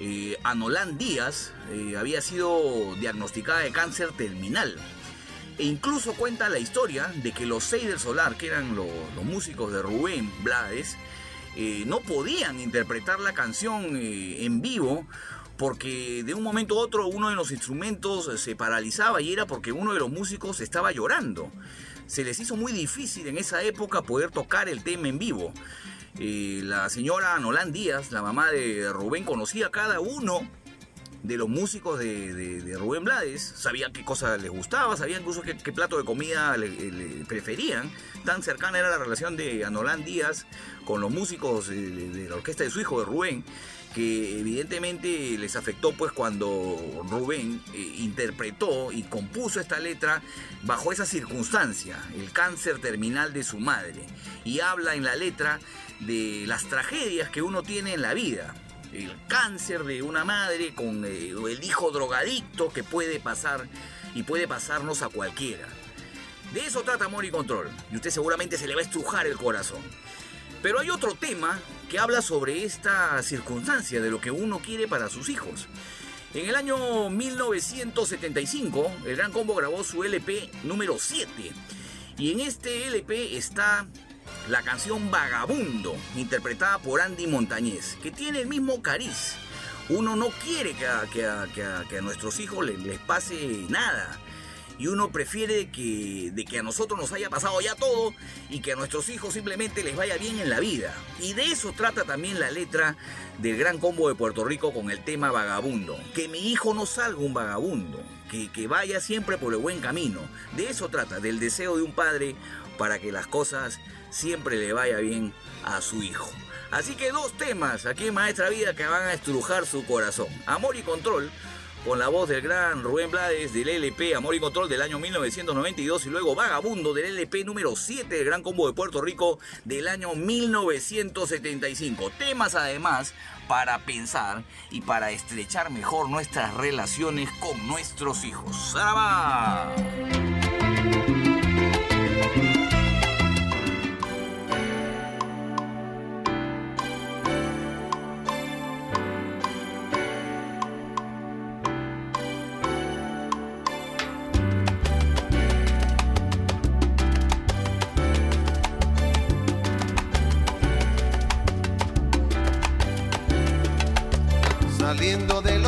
eh, Anolán Díaz, eh, había sido diagnosticada de cáncer terminal. E incluso cuenta la historia de que los seis del solar, que eran lo- los músicos de Rubén Blades, eh, no podían interpretar la canción eh, en vivo porque de un momento a otro uno de los instrumentos se paralizaba y era porque uno de los músicos estaba llorando. Se les hizo muy difícil en esa época poder tocar el tema en vivo. La señora Nolán Díaz, la mamá de Rubén, conocía a cada uno de los músicos de, Rubén Blades, sabía qué cosa les gustaba, sabía incluso qué, plato de comida preferían. Tan cercana era la relación de Anolán Díaz con los músicos de, de la orquesta de su hijo, de Rubén, que evidentemente les afectó pues cuando Rubén eh, interpretó y compuso esta letra bajo esa circunstancia, el cáncer terminal de su madre. Y habla en la letra de las tragedias que uno tiene en la vida el cáncer de una madre con eh, el hijo drogadicto que puede pasar y puede pasarnos a cualquiera. De eso trata Amor y Control. Y usted seguramente se le va a estrujar el corazón. Pero hay otro tema que habla sobre esta circunstancia de lo que uno quiere para sus hijos. En el año 1975, el Gran Combo grabó su LP número 7. Y en este LP está la canción Vagabundo, interpretada por Andy Montañez, que tiene el mismo cariz. Uno no quiere que a, que a- que a- que nuestros hijos les, les pase nada. Y uno prefiere que, de que a nosotros nos haya pasado ya todo y que a nuestros hijos simplemente les vaya bien en la vida. Y de eso trata también la letra del Gran Combo de Puerto Rico con el tema Vagabundo. Que mi hijo no salga un vagabundo, que, que vaya siempre por el buen camino. De eso trata, del deseo de un padre para que las cosas siempre le vaya bien a su hijo. Así que dos temas aquí en Maestra Vida que van a estrujar su corazón. Amor y control, con la voz del gran Rubén Blades del LP Amor y Control del año 1992 y luego Vagabundo del LP número 7 del Gran Combo de Puerto Rico del año 1975. Temas además para pensar y para estrechar mejor nuestras relaciones con nuestros hijos. ¡Saraba!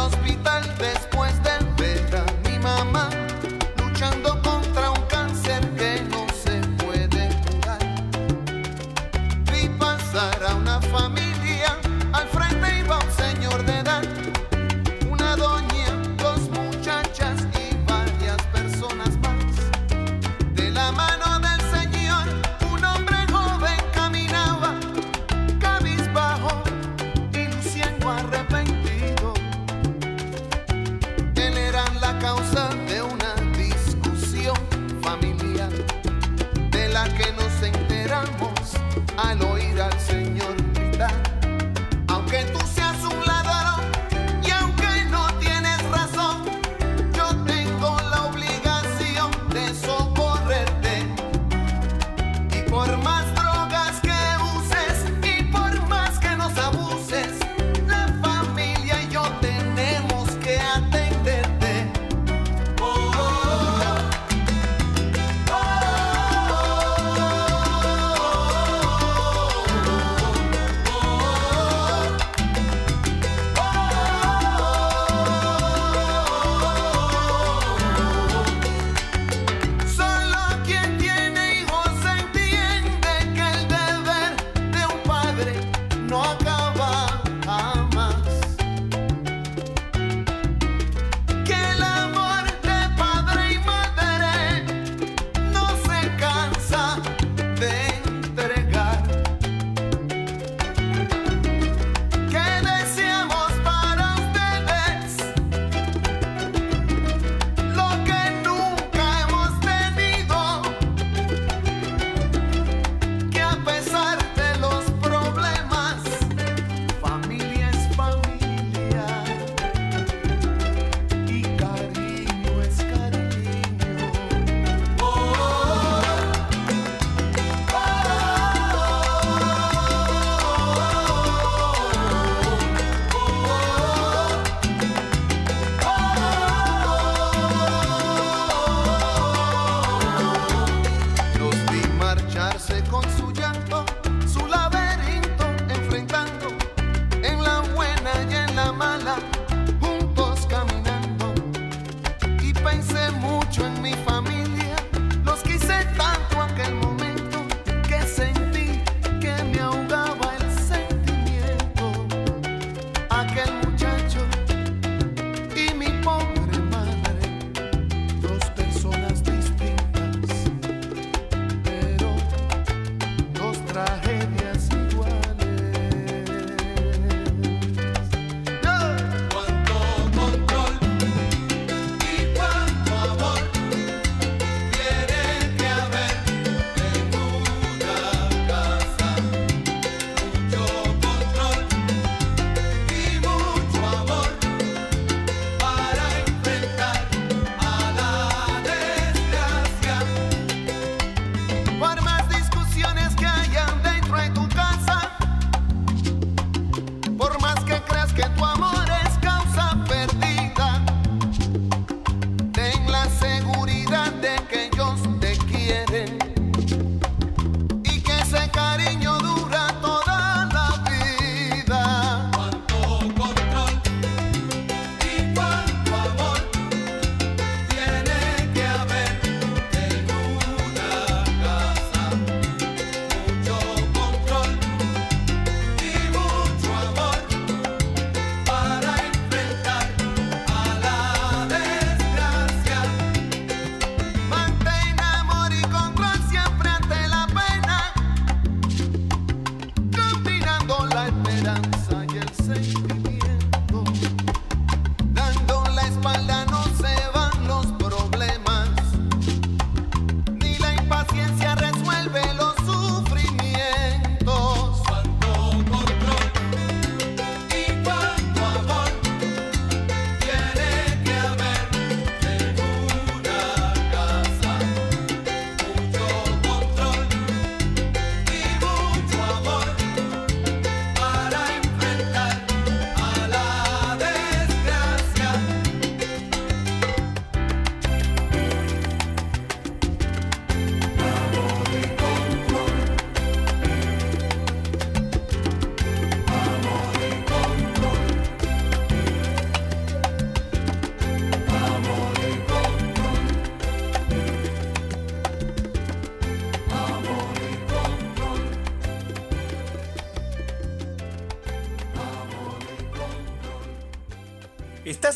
Hospital después de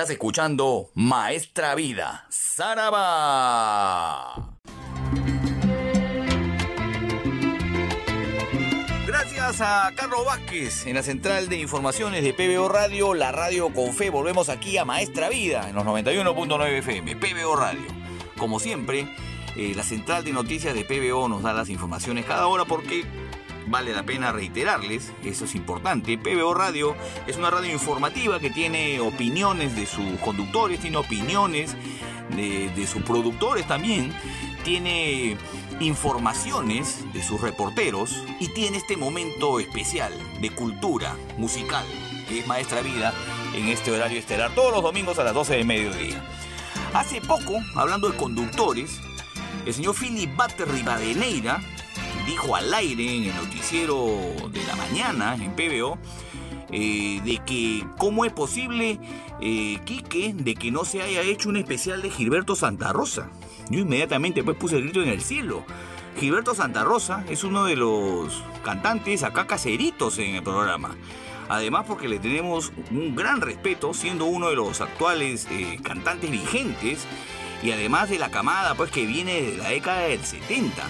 Estás escuchando Maestra Vida, Saraba. Gracias a Carlos Vázquez en la central de informaciones de PBO Radio, la radio con fe. Volvemos aquí a Maestra Vida en los 91.9 FM, PBO Radio. Como siempre, eh, la central de noticias de PBO nos da las informaciones cada hora porque vale la pena reiterarles, eso es importante. PBO Radio es una radio informativa que tiene opiniones de sus conductores, tiene opiniones de, sus productores también, tiene informaciones de sus reporteros y tiene este momento especial de cultura musical, que es Maestra Vida, en este horario estelar, todos los domingos a las 12 de mediodía. Hace poco, hablando de conductores, el señor Philip Bater Rivadeneira dijo al aire en el noticiero de la mañana en PBO eh, de que cómo es posible, eh, Quique, de que no se haya hecho un especial de Gilberto Santa Rosa. Yo inmediatamente pues puse el grito en el cielo. Gilberto Santa Rosa es uno de los cantantes acá caseritos en el programa. Además porque le tenemos un gran respeto siendo uno de los actuales eh, cantantes vigentes y además de la camada pues que viene de la década del 70.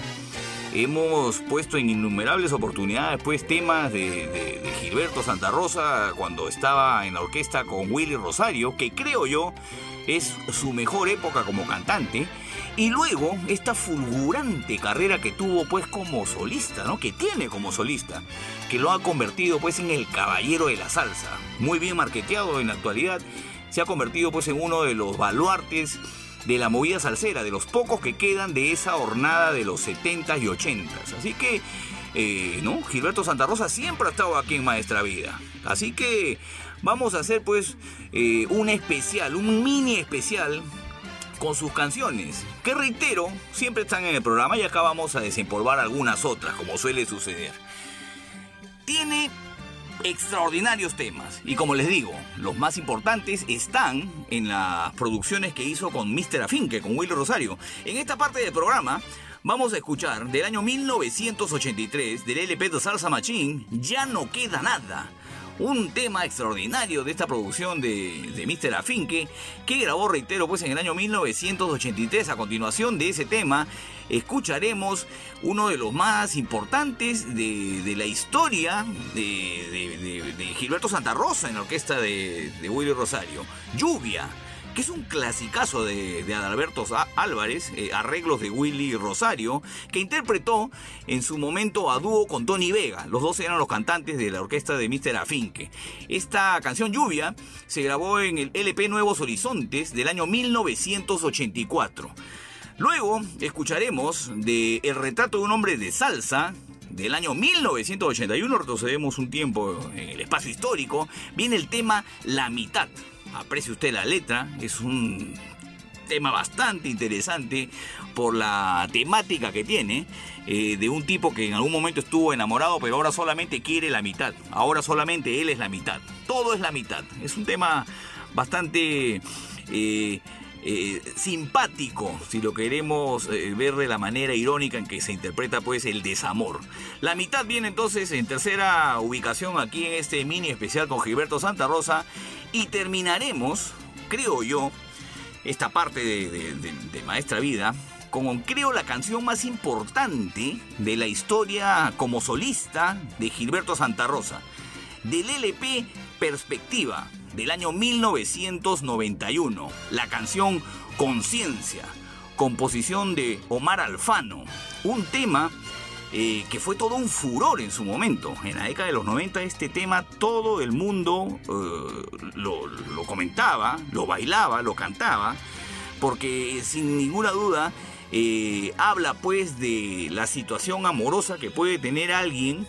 Hemos puesto en innumerables oportunidades pues temas de, Gilberto Santa Rosa cuando estaba en la orquesta con Willy Rosario, que creo yo es su mejor época como cantante. Y luego esta fulgurante carrera que tuvo pues como solista, ¿no? Que tiene como solista, que lo ha convertido pues en el caballero de la salsa. Muy bien marketeado en la actualidad, se ha convertido pues en uno de los baluartes de la movida salsera, de los pocos que quedan de esa hornada de los 70s y 80s. Así que, eh, ¿no? Gilberto Santa Rosa siempre ha estado aquí en Maestra Vida. Así que vamos a hacer pues eh, un especial, un mini especial con sus canciones, que reitero, siempre están en el programa y acá vamos a desempolvar algunas otras, como suele suceder. Tiene extraordinarios temas y como les digo, los más importantes están en las producciones que hizo con Mr. Afinque, con Willy Rosario. En esta parte del programa vamos a escuchar del año 1983 del LP de Salsa Machine, Ya no queda nada un tema extraordinario de esta producción de, de Mr. Afinque, que grabó, reitero, pues en el año 1983. A continuación de ese tema, escucharemos uno de los más importantes de, de la historia de, de, de, Gilberto Santa Rosa en la orquesta de, Willy Rosario, Lluvia que es un clasicazo de, de Adalberto Álvarez, eh, arreglos de Willy Rosario, que interpretó en su momento a dúo con Tony Vega. Los dos eran los cantantes de la orquesta de Mr. Afinque. Esta canción Lluvia se grabó en el LP Nuevos Horizontes del año 1984. Luego escucharemos de El retrato de un hombre de salsa, del año 1981, retrocedemos un tiempo en el espacio histórico, viene el tema La mitad, aprecie usted la letra, es un tema bastante interesante por la temática que tiene eh, de un tipo que en algún momento estuvo enamorado pero ahora solamente quiere la mitad, ahora solamente él es la mitad, todo es la mitad, es un tema bastante... Eh, eh, simpático, si lo queremos eh, ver de la manera irónica en que se interpreta pues el desamor. La mitad viene entonces en tercera ubicación aquí en este mini especial con Gilberto Santa Rosa y terminaremos, creo yo, esta parte de, de, Maestra Vida con creo la canción más importante de la historia como solista de Gilberto Santa Rosa, del LP Perspectiva, del año 1991, la canción Conciencia, composición de Omar Alfano, un tema eh, que fue todo un furor en su momento. En la década de los 90 este tema todo el mundo eh, lo, comentaba, lo bailaba, lo cantaba, porque sin ninguna duda eh, habla pues de la situación amorosa que puede tener alguien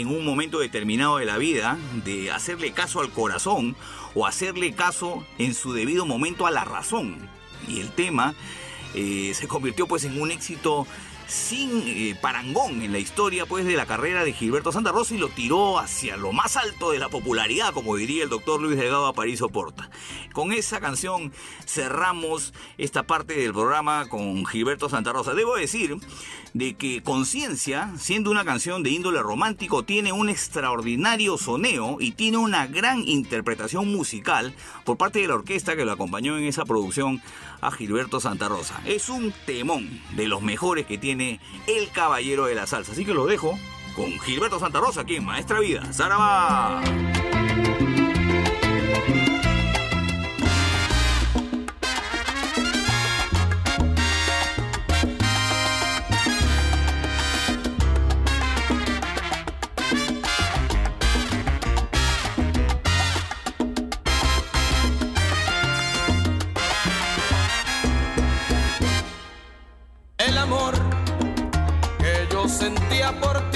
en un momento determinado de la vida, de hacerle caso al corazón o hacerle caso en su debido momento a la razón. Y el tema eh, se convirtió pues en un éxito sin eh, parangón en la historia pues de la carrera de Gilberto Santa Rosa y lo tiró hacia lo más alto de la popularidad, como diría el doctor Luis Delgado Aparicio Porta. Con esa canción cerramos esta parte del programa con Gilberto Santa Rosa. Debo decir de que Conciencia, siendo una canción de índole romántico, tiene un extraordinario soneo y tiene una gran interpretación musical por parte de la orquesta que lo acompañó en esa producción a Gilberto Santa Rosa. Es un temón de los mejores que tiene el Caballero de la Salsa. Así que lo dejo con Gilberto Santa Rosa aquí en Maestra Vida. ¡Zaraba! sentía por ti.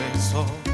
pensó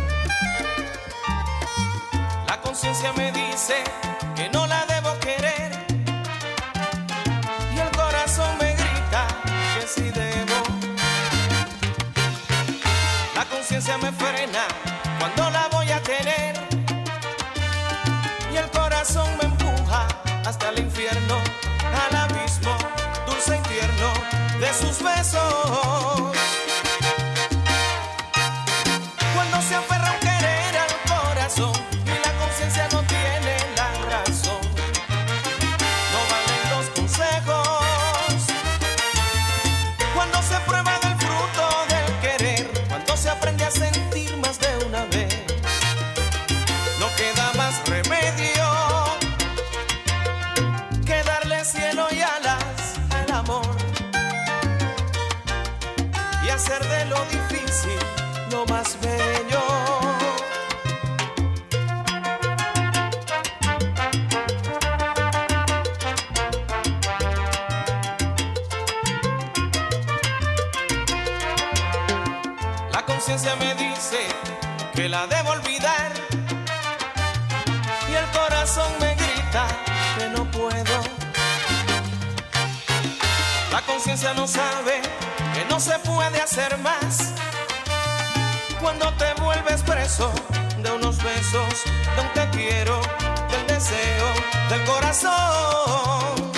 de unos besos, de un te quiero, del deseo, del corazón.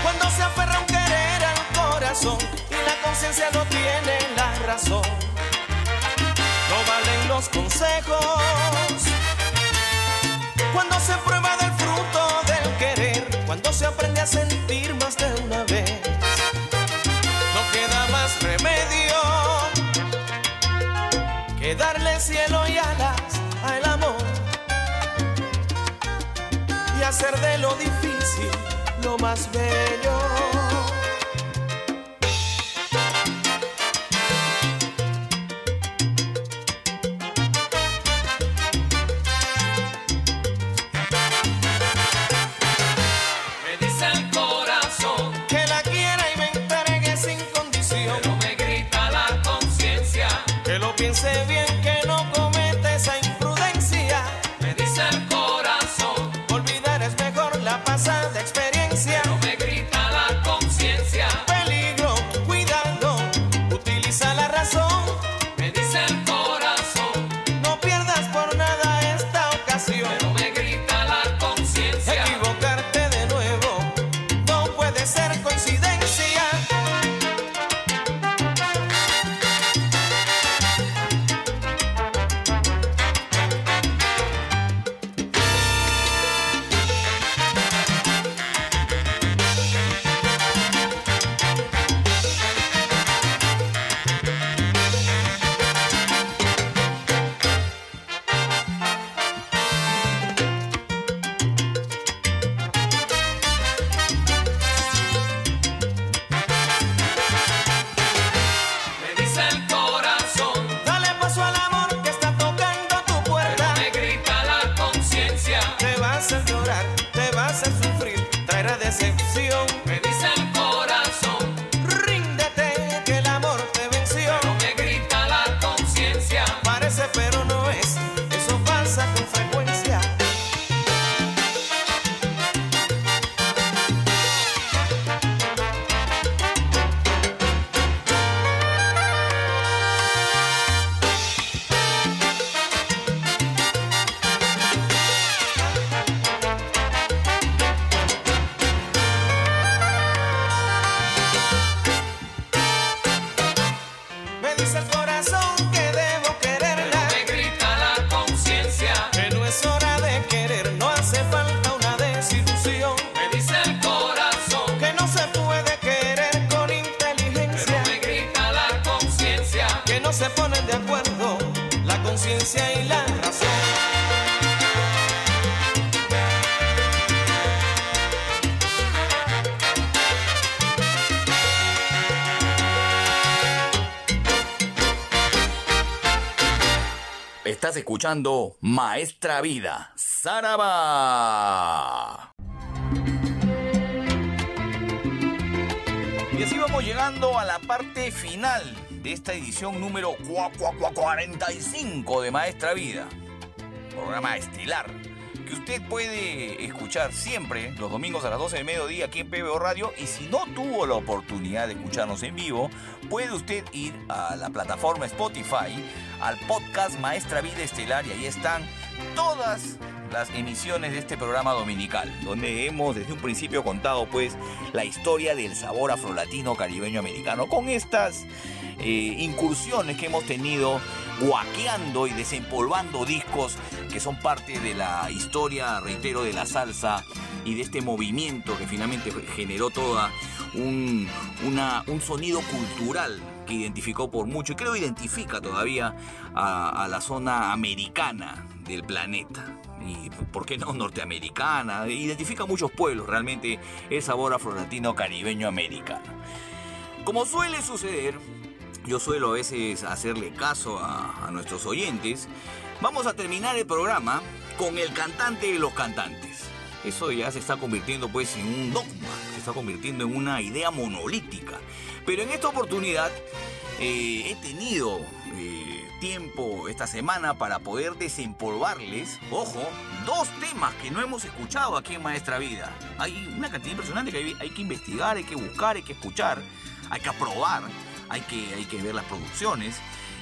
Cuando se aferra un querer al corazón y la conciencia no tiene la razón, no valen los consejos. Cuando se prueba del fruto del querer, cuando se aprende a sentir lo difícil, lo más bello. Escuchando Maestra Vida, Saraba. Y así vamos llegando a la parte final de esta edición número 45 de Maestra Vida. Programa estelar que usted puede escuchar siempre los domingos a las 12 del mediodía aquí en PBO Radio y si no tuvo la oportunidad de escucharnos en vivo, puede usted ir a la plataforma Spotify, al podcast Maestra Vida Estelar y ahí están todas las emisiones de este programa dominical, donde hemos desde un principio contado pues la historia del sabor afrolatino caribeño americano con estas eh, incursiones que hemos tenido guaqueando y desempolvando discos que son parte de la historia, reitero, de la salsa y de este movimiento que finalmente generó toda un, un sonido cultural que identificó por mucho y creo identifica todavía a, la zona americana del planeta y por qué no norteamericana, identifica muchos pueblos realmente el sabor afrolatino caribeño americano. Como suele suceder, yo suelo a veces hacerle caso a, a nuestros oyentes, vamos a terminar el programa con el cantante de los cantantes. Eso ya se está convirtiendo pues en un dogma, se está convirtiendo en una idea monolítica. Pero en esta oportunidad eh, he tenido eh, tiempo esta semana para poder desempolvarles, ojo, dos temas que no hemos escuchado aquí en Maestra Vida. Hay una cantidad impresionante que hay, que investigar, hay que buscar, hay que escuchar, hay que aprobar, hay que, hay que ver las producciones.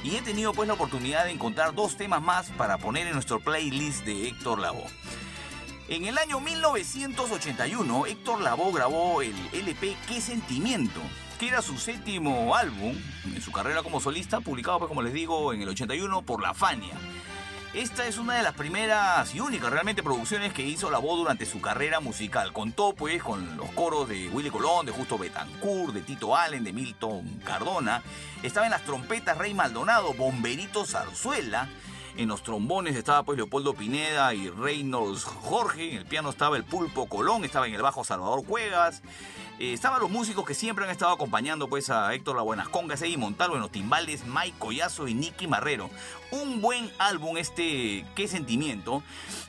Y he tenido pues la oportunidad de encontrar dos temas más para poner en nuestro playlist de Héctor Lavoe. En el año 1981, Héctor Lavoe grabó el LP Qué Sentimiento, que era su séptimo álbum en su carrera como solista, publicado, pues, como les digo, en el 81 por La Fania. Esta es una de las primeras y únicas realmente producciones que hizo Lavoe durante su carrera musical. Contó pues con los coros de Willy Colón, de Justo Betancourt, de Tito Allen, de Milton Cardona. Estaba en las trompetas Rey Maldonado, Bomberito Zarzuela, en los trombones estaba pues Leopoldo Pineda y Reynolds Jorge. En el piano estaba el Pulpo Colón. Estaba en el bajo Salvador Cuevas. Eh, estaban los músicos que siempre han estado acompañando pues a Héctor La Buenas Congas, Eddie Montalvo en los timbales, Mike Collazo y Nicky Marrero. Un buen álbum este, qué sentimiento.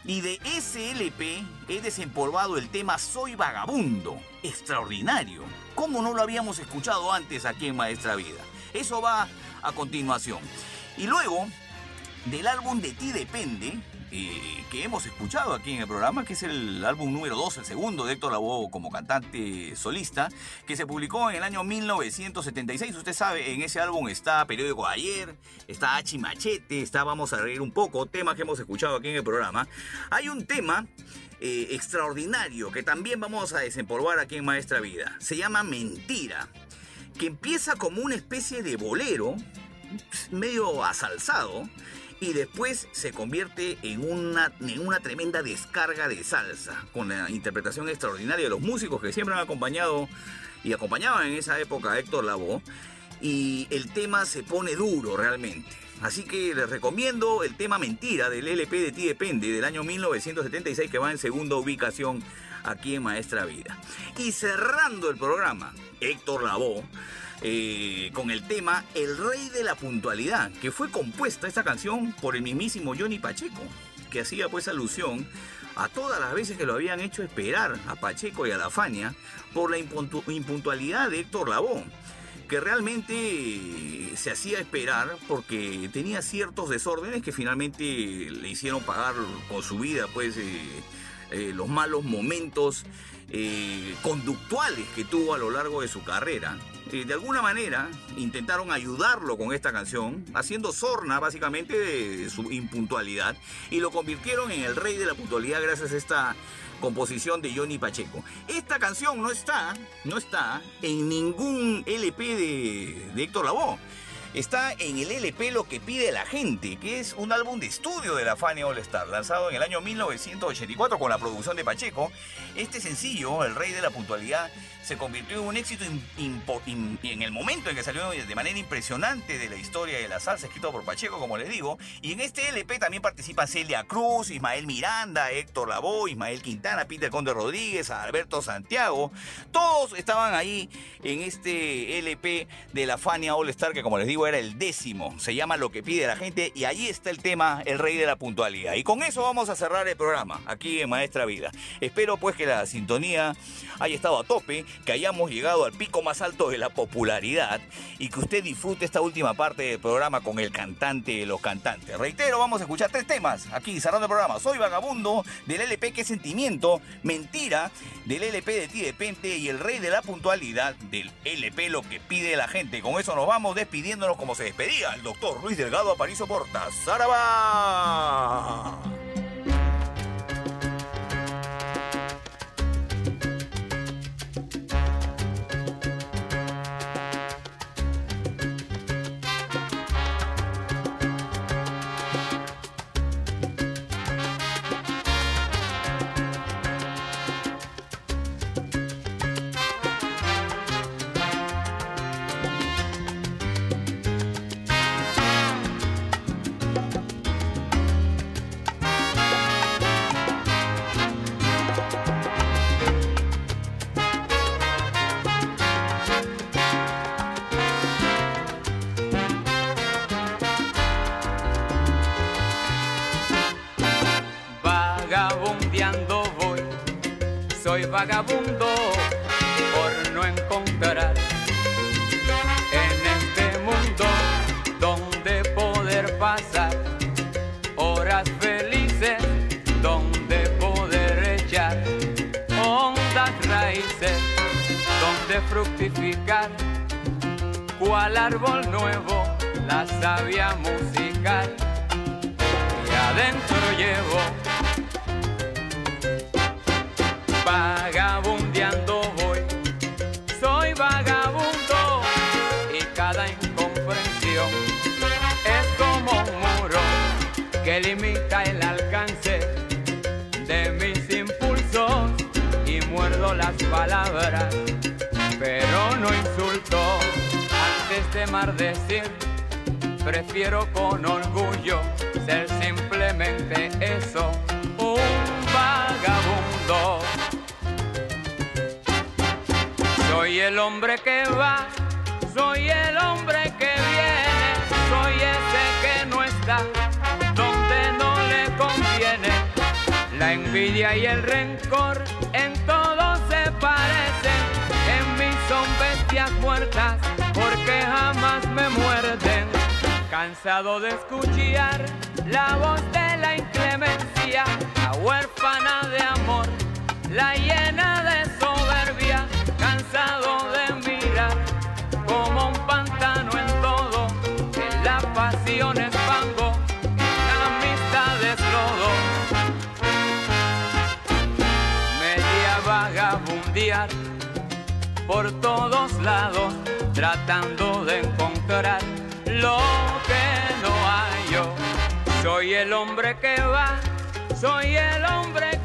Y de ese LP he desempolvado el tema Soy Vagabundo. Extraordinario. ¿Cómo no lo habíamos escuchado antes aquí en Maestra Vida? Eso va a continuación. Y luego del álbum De ti depende, eh, que hemos escuchado aquí en el programa, que es el álbum número 2, el segundo de Héctor Lavoe como cantante solista, que se publicó en el año 1976. Usted sabe, en ese álbum está Periódico Ayer, está Hachi Machete, está Vamos a reír un poco, temas que hemos escuchado aquí en el programa. Hay un tema eh, extraordinario que también vamos a desempolvar aquí en Maestra Vida. Se llama Mentira, que empieza como una especie de bolero, medio asalzado, y después se convierte en una, en una tremenda descarga de salsa, con la interpretación extraordinaria de los músicos que siempre han acompañado y acompañaban en esa época a Héctor Lavoe, y el tema se pone duro realmente. Así que les recomiendo el tema Mentira del LP de Ti Depende del año 1976 que va en segunda ubicación aquí en Maestra Vida. Y cerrando el programa, Héctor Lavoe eh, con el tema El Rey de la Puntualidad, que fue compuesta esta canción por el mismísimo Johnny Pacheco, que hacía pues alusión a todas las veces que lo habían hecho esperar a Pacheco y a la Fania por la impuntualidad de Héctor Lavoe que realmente se hacía esperar porque tenía ciertos desórdenes que finalmente le hicieron pagar con su vida pues eh, eh, los malos momentos conductuales que tuvo a lo largo de su carrera de alguna manera intentaron ayudarlo con esta canción, haciendo sorna básicamente de su impuntualidad y lo convirtieron en el rey de la puntualidad gracias a esta composición de Johnny Pacheco. Esta canción no está, no está en ningún LP de, de Héctor Lavoe está en el LP Lo que pide la gente, que es un álbum de estudio de la Fania All Star, lanzado en el año 1984 con la producción de Pacheco. Este sencillo, El Rey de la Puntualidad, se convirtió en un éxito en el momento en que salió de manera impresionante de la historia de la salsa, escrito por Pacheco, como les digo. Y en este LP también participan Celia Cruz, Ismael Miranda, Héctor Lavoe, Ismael Quintana, Peter Conde Rodríguez, Alberto Santiago. Todos estaban ahí en este LP de la Fania All Star, que como les digo, era el décimo. Se llama Lo que pide la gente y ahí está el tema El Rey de la Puntualidad. Y con eso vamos a cerrar el programa aquí en Maestra Vida. Espero pues que la sintonía haya estado a tope, que hayamos llegado al pico más alto de la popularidad y que usted disfrute esta última parte del programa con el cantante de los cantantes. Reitero, vamos a escuchar tres temas aquí cerrando el programa. Soy vagabundo del LP Qué Sentimiento, Mentira del LP de Ti Depende y El Rey de la Puntualidad del LP Lo que pide la gente. Con eso nos vamos despidiéndonos como se despedía el doctor Luis Delgado Aparicio Porta. ¡Zaraba! Vagabundo por no encontrar en este mundo donde poder pasar horas felices, donde poder echar hondas raíces, donde fructificar, cual árbol nuevo, la savia musical que adentro llevo. Antes de maldecir. Prefiero con orgullo ser simplemente eso, un vagabundo. Soy el hombre que va, soy el hombre que viene, soy ese que no está donde no le conviene. La envidia y el rencor en todo se parecen, en mí son bestias muertas me muerden. Cansado de escuchar la voz de la inclemencia, la huérfana de amor, la llena de soberbia, cansado de mirar como un por todos lados, tratando de encontrar lo que no hay yo. Soy el hombre que va, soy el hombre que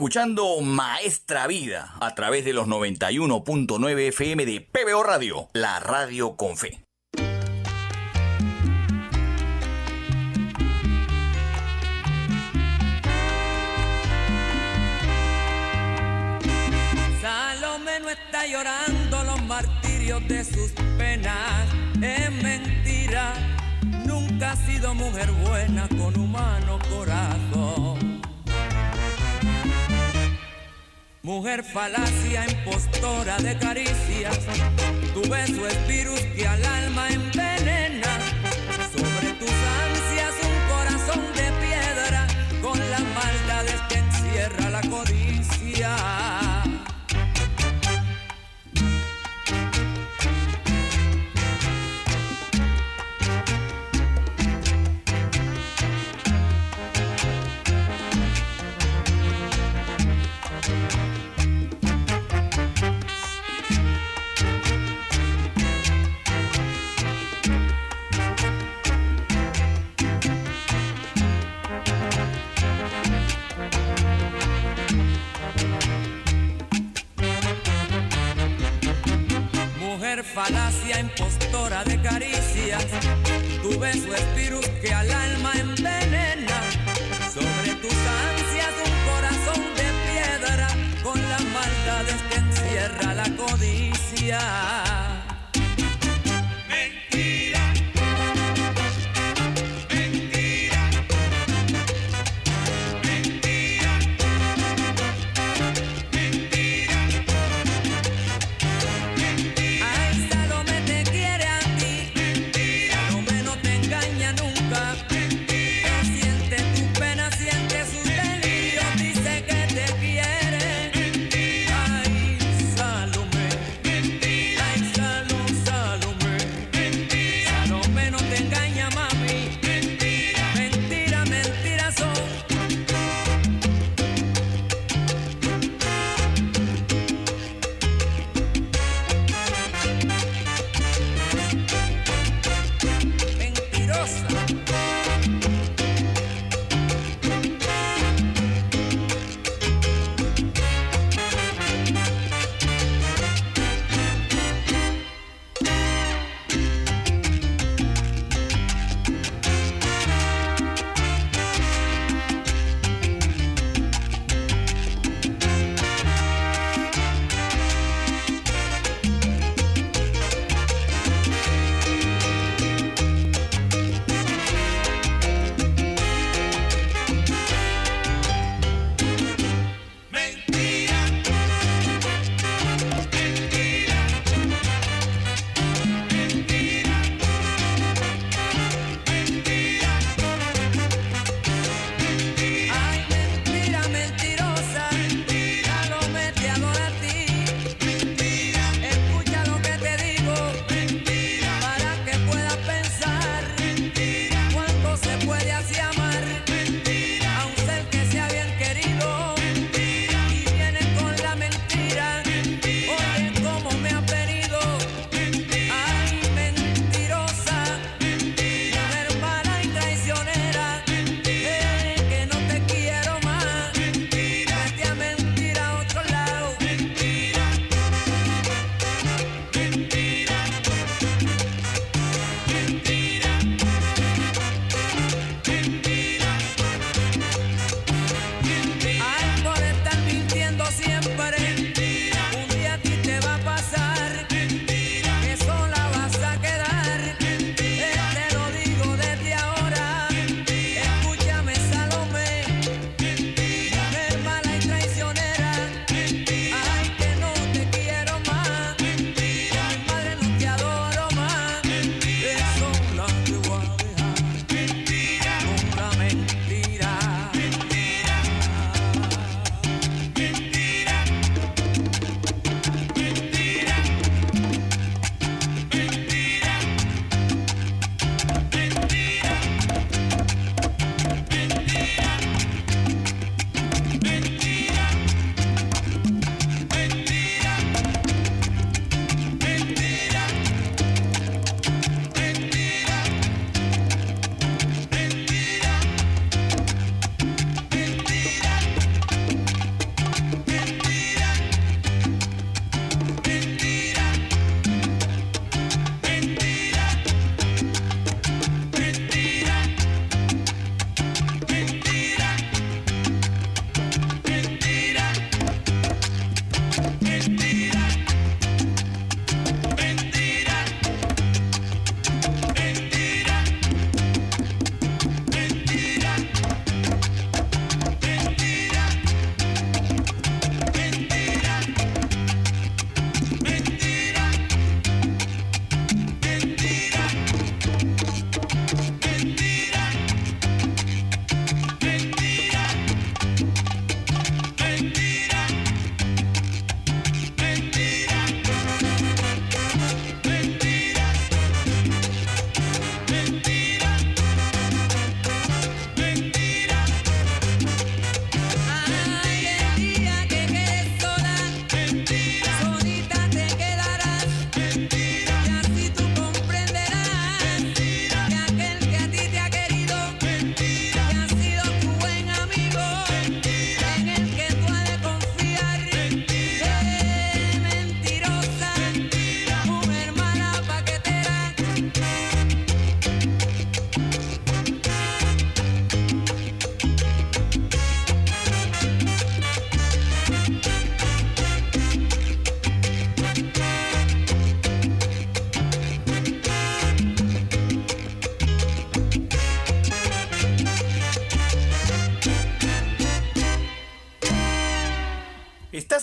escuchando Maestra Vida a través de los 91.9 FM de PBO Radio, la radio con fe. Salomé no está llorando los martirios de sus penas, es mentira. Nunca ha sido mujer buena con humano corazón. Mujer falacia, impostora de caricias, tu beso es virus que al alma envenena. Sobre tus ansias un corazón de piedra, con las maldades que encierra la codicia. Falacia, impostora de caricias, tu beso es virus que al alma envenena. Sobre tus ansias un corazón de piedra, con las maldades que encierra la codicia.